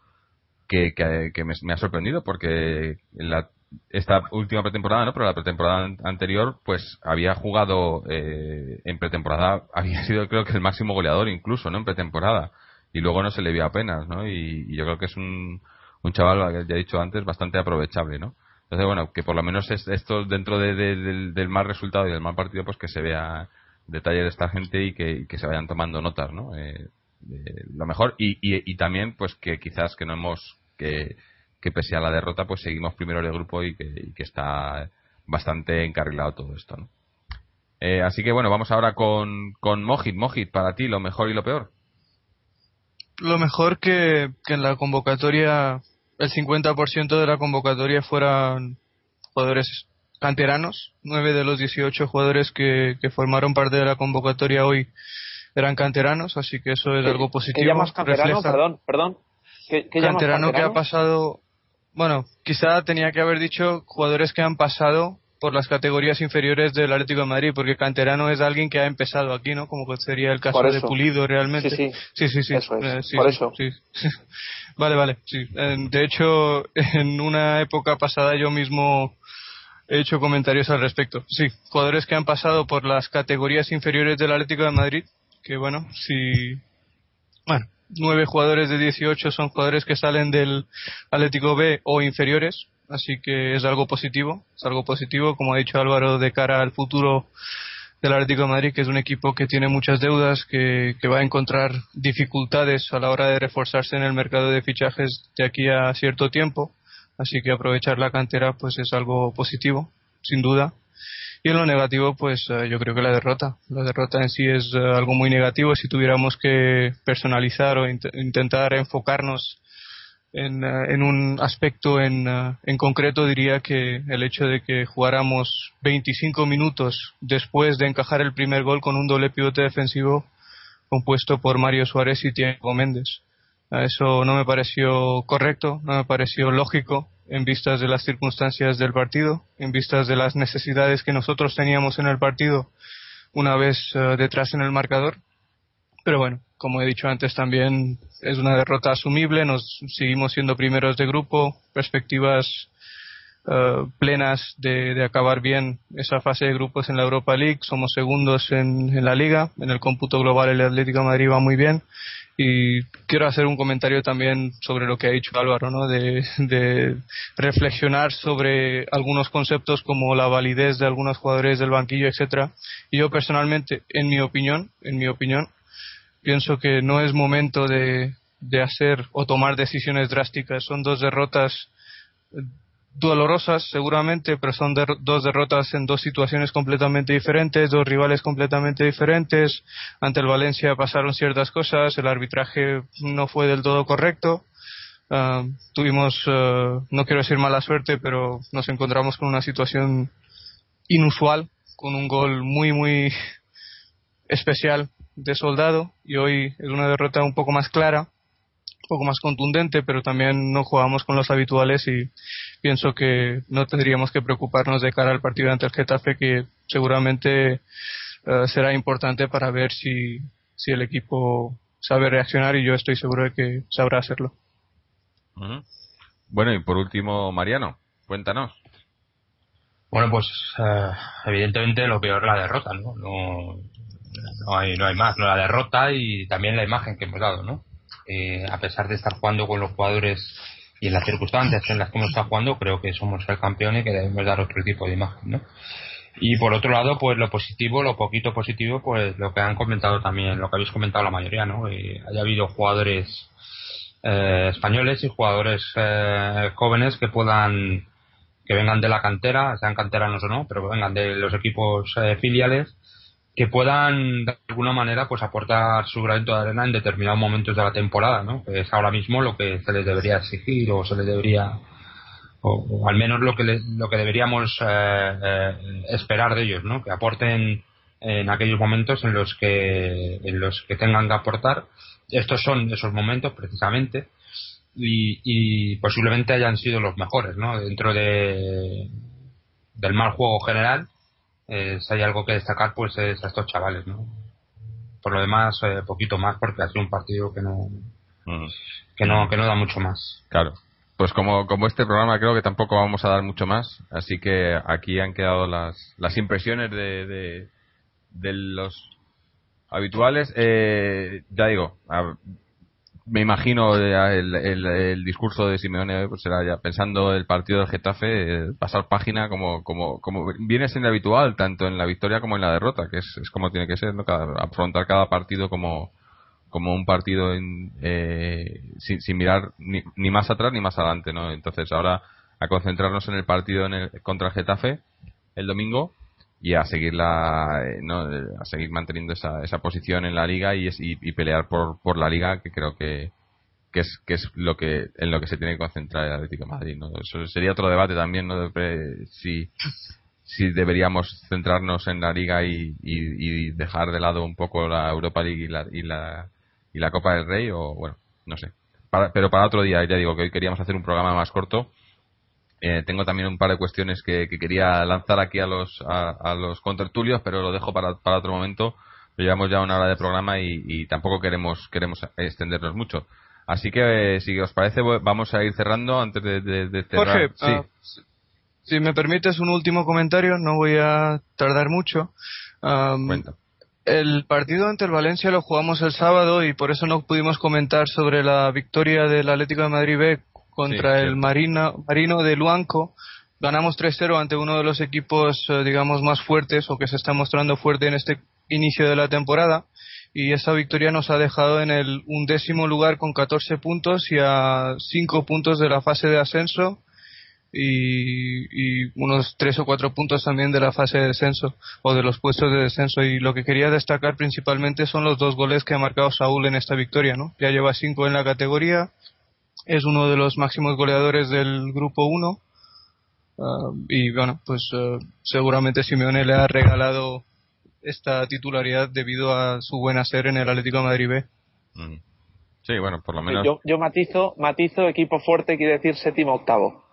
que, que, me, ha sorprendido porque en la, esta última pretemporada, ¿no? Pero la pretemporada anterior, pues había jugado eh, en pretemporada, había sido creo que el máximo goleador incluso, ¿no? En pretemporada y luego no se le vio apenas, ¿no? y yo creo que es un un chaval, ya he dicho antes, bastante aprovechable, ¿no? Entonces, bueno, que por lo menos esto dentro del, mal resultado y del mal partido, pues que se vea detalle de esta gente y que, se vayan tomando notas, ¿no? Eh, lo mejor y, y, también, pues que quizás que no hemos, que, que pese a la derrota, pues seguimos primero el grupo y que, que está bastante encarrilado todo esto, ¿no? Eh, así que bueno, vamos ahora con, con Mojit. Mojit, para ti, lo mejor y lo peor. Lo mejor que, que en la convocatoria el 50% de la convocatoria fueran jugadores canteranos. Nueve de los 18 jugadores que, que, formaron parte de la convocatoria hoy eran canteranos, así que eso es algo positivo. ¿Qué llamas canterano? Perdón, perdón. ¿Qué, canterano, que ha pasado... Bueno, quizá tenía que haber dicho jugadores que han pasado por las categorías inferiores del Atlético de Madrid, porque canterano es alguien que ha empezado aquí, ¿no? Como sería el caso de Pulido realmente. Sí, sí, sí. sí, eh, por eso. vale, vale, sí. De hecho, en una época pasada yo mismo he hecho comentarios al respecto. Sí, jugadores que han pasado por las categorías inferiores del Atlético de Madrid, que bueno, si... Bueno, nueve jugadores de 18 son jugadores que salen del Atlético B o inferiores, así que es algo positivo, es algo positivo, como ha dicho Álvaro, de cara al futuro del Atlético Madrid, que es un equipo que tiene muchas deudas, que, que, va a encontrar dificultades a la hora de reforzarse en el mercado de fichajes de aquí a cierto tiempo. Así que aprovechar la cantera pues es algo positivo, sin duda. Y en lo negativo, pues eh, yo creo que la derrota. La derrota en sí es eh, algo muy negativo. Si tuviéramos que personalizar o intentar enfocarnos en, eh, en, un aspecto en, en concreto, diría que el hecho de que jugáramos 25 minutos después de encajar el primer gol con un doble pivote defensivo compuesto por Mario Suárez y Tiago Méndez. Eso no me pareció correcto, no me pareció lógico en vistas de las circunstancias del partido, en vistas de las necesidades que nosotros teníamos en el partido una vez eh, detrás en el marcador. Pero bueno, como he dicho antes también es una derrota asumible, nos seguimos siendo primeros de grupo, perspectivas eh, plenas de, acabar bien esa fase de grupos en la Europa League, somos segundos en, la liga, en el cómputo global el Atlético Madrid va muy bien y quiero hacer un comentario también sobre lo que ha dicho Álvaro, ¿no? De, de, reflexionar sobre algunos conceptos como la validez de algunos jugadores del banquillo, etcétera. Y yo personalmente, en mi opinión, en mi opinión, pienso que no es momento de, de hacer o tomar decisiones drásticas. Son dos derrotas dolorosas seguramente, pero son dos derrotas en dos situaciones completamente diferentes, dos rivales completamente diferentes. Ante el Valencia pasaron ciertas cosas, el arbitraje no fue del todo correcto. Ah, tuvimos, ah, no quiero decir mala suerte, pero nos encontramos con una situación inusual, con un gol muy, muy especial de soldado y hoy es una derrota un poco más clara poco más contundente, pero también no jugamos con los habituales y pienso que no tendríamos que preocuparnos de cara al partido ante el Getafe, que seguramente eh, será importante para ver si, si el equipo sabe reaccionar y yo estoy seguro de que sabrá hacerlo. Bueno, y por último, Mariano, cuéntanos. Bueno, pues eh, evidentemente lo peor es la derrota, ¿no? No, no, hay, no hay más, ¿no? La derrota y también la imagen que hemos dado, ¿no? Eh, a pesar de estar jugando con los jugadores y en las circunstancias en las que hemos estado jugando, creo que somos el campeón y que debemos dar otro tipo de imagen, ¿no? Y por otro lado, pues lo positivo, lo poquito positivo, pues lo que han comentado también, lo que habéis comentado la mayoría, ¿no? Eh, haya habido jugadores eh, españoles y jugadores eh, jóvenes que puedan, que vengan de la cantera, sean canteranos o no, pero que vengan de los equipos filiales que puedan de alguna manera pues aportar su granito de arena en determinados momentos de la temporada, ¿no? Que es ahora mismo lo que se les debería exigir o se les debería o, al menos lo que lo que deberíamos eh, eh, esperar de ellos, ¿no? Que aporten en aquellos momentos en los que en los que tengan que aportar. Estos son esos momentos precisamente y, y posiblemente hayan sido los mejores, ¿no? Dentro de del mal juego general eh, si hay algo que destacar, pues es a estos chavales, ¿no? Por lo demás, eh, poquito más, porque ha sido un partido que no, mm. que no, que no da mucho más. Claro. Pues como, como este programa creo que tampoco vamos a dar mucho más, así que aquí han quedado las, las impresiones de, de, de los habituales. Eh, ya digo, me imagino el, el, discurso de Simeone pues será ya pensando el partido del Getafe, pasar página como, como, como viene siendo habitual, tanto en la victoria como en la derrota, que es, es como tiene que ser, ¿no? afrontar cada partido como, como un partido eh, sin, sin, mirar ni, ni, más atrás ni más adelante, ¿no? Entonces ahora a concentrarnos en el partido en el, contra el Getafe el domingo y a seguir la, eh, ¿no? a seguir manteniendo esa, esa posición en la liga y, y, pelear por, por la liga que creo que, que es que es lo que en lo que se tiene que concentrar el Atlético de Madrid ¿no? eso sería otro debate también no si si deberíamos centrarnos en la liga y, y, dejar de lado un poco la Europa League y la, y la y la Copa del Rey o bueno no sé pero para otro día ya digo que hoy queríamos hacer un programa más corto eh, tengo también un par de cuestiones que, quería lanzar aquí a los, a, los contertulios, pero lo dejo para, para otro momento. Llevamos ya una hora de programa y, tampoco queremos, queremos extendernos mucho. Así que, eh, si os parece, vamos a ir cerrando antes de, de, cerrar. Jorge, ah, si me permites un último comentario, no voy a tardar mucho. El partido ante el Valencia lo jugamos el sábado y por eso no pudimos comentar sobre la victoria del Atlético de Madrid B contra el Marino, Marino de Luanco. Ganamos 3-0 ante uno de los equipos, eh, digamos, más fuertes o que se está mostrando fuerte en este inicio de la temporada. Y esa victoria nos ha dejado en el undécimo lugar con 14 puntos y a 5 puntos de la fase de ascenso y, unos tres o cuatro puntos también de la fase de descenso o de los puestos de descenso y lo que quería destacar principalmente son los dos goles que ha marcado Saúl en esta victoria no ya lleva cinco en la categoría es uno de los máximos goleadores del grupo 1 ah, y bueno pues ah, seguramente Simeone le ha regalado esta titularidad debido a su buen hacer en el Atlético de Madrid B. Mm. sí bueno por lo menos yo, yo matizo matizo equipo fuerte quiere decir séptimo octavo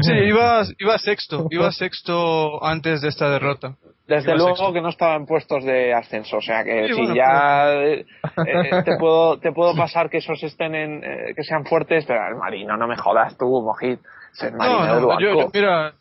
Sí, iba, iba sexto, iba sexto antes de esta derrota. Desde luego que no estaba en puestos de ascenso, o sea que si ya eh, eh, te puedo te puedo pasar que esos estén en eh, que sean fuertes, pero el Marino no me jodas tú, Mojit, ser Marino no, yo, mira,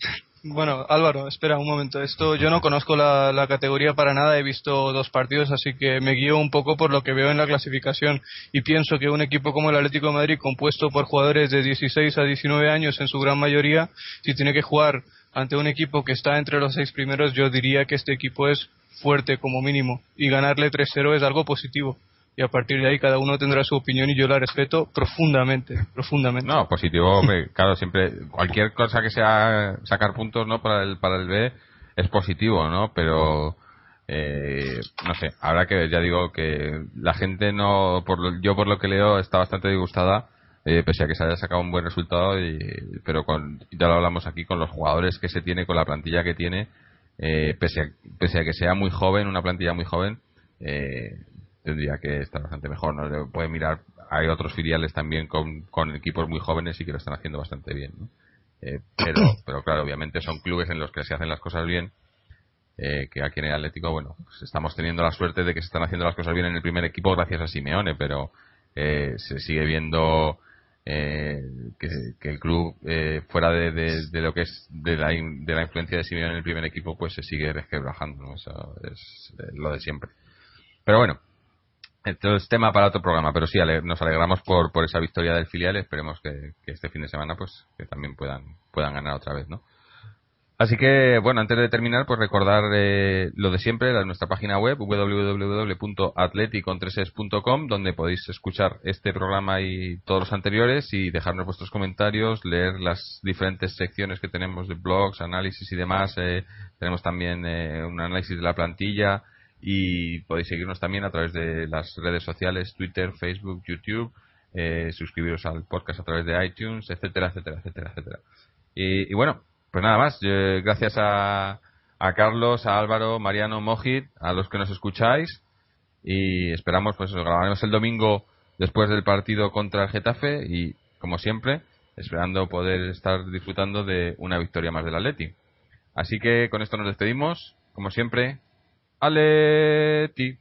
bueno, Álvaro, espera un momento. Esto yo no conozco la, la, categoría para nada. He visto dos partidos, así que me guío un poco por lo que veo en la clasificación y pienso que un equipo como el Atlético de Madrid, compuesto por jugadores de 16 a 19 años en su gran mayoría, si tiene que jugar ante un equipo que está entre los seis primeros, yo diría que este equipo es fuerte como mínimo y ganarle 3-0 es algo positivo y a partir de ahí cada uno tendrá su opinión y yo la respeto profundamente, profundamente. No, positivo, claro, siempre cualquier cosa que sea sacar puntos, ¿no? Para el para el B es positivo, ¿no? Pero eh, no sé, habrá que ya digo que la gente no, por yo por lo que leo está bastante disgustada, eh, pese a que se haya sacado un buen resultado, y, pero con, ya lo hablamos aquí con los jugadores que se tiene, con la plantilla que tiene, eh, pese, a, pese a que sea muy joven, una plantilla muy joven, eh, tendría que estar bastante mejor. ¿no? Puede mirar, hay otros filiales también con, con equipos muy jóvenes y que lo están haciendo bastante bien. Eh, pero, pero claro, obviamente son clubes en los que se hacen las cosas bien. Eh, que aquí en el Atlético, bueno, pues estamos teniendo la suerte de que se están haciendo las cosas bien en el primer equipo gracias a Simeone, pero eh, se sigue viendo que, el club, fuera de, de, lo que es de la, de la influencia de Simeone en el primer equipo, pues se sigue resquebrajando. ¿no? Eso es lo de siempre. Pero bueno, entonces, tema para otro programa, pero sí, nos alegramos por, por esa victoria del filial. Esperemos que, este fin de semana, pues, que también puedan, puedan ganar otra vez, ¿no? Así que, bueno, antes de terminar, pues recordar eh, lo de siempre, nuestra página web, www.atleticontreses.com, donde podéis escuchar este programa y todos los anteriores y dejarnos vuestros comentarios, leer las diferentes secciones que tenemos de blogs, análisis y demás. Eh, tenemos también eh, un análisis de la plantilla, y podéis seguirnos también a través de las redes sociales Twitter, Facebook, YouTube, eh, suscribiros al podcast a través de iTunes, etcétera, etcétera, etcétera, etcétera. Y, bueno, pues nada más. gracias a, a Carlos, a Álvaro, Mariano, Mojit, a los que nos escucháis y esperamos, pues lo grabaremos el domingo después del partido contra el Getafe y como siempre esperando poder estar disfrutando de una victoria más del Atleti. Así que con esto nos despedimos, como siempre, Aleti.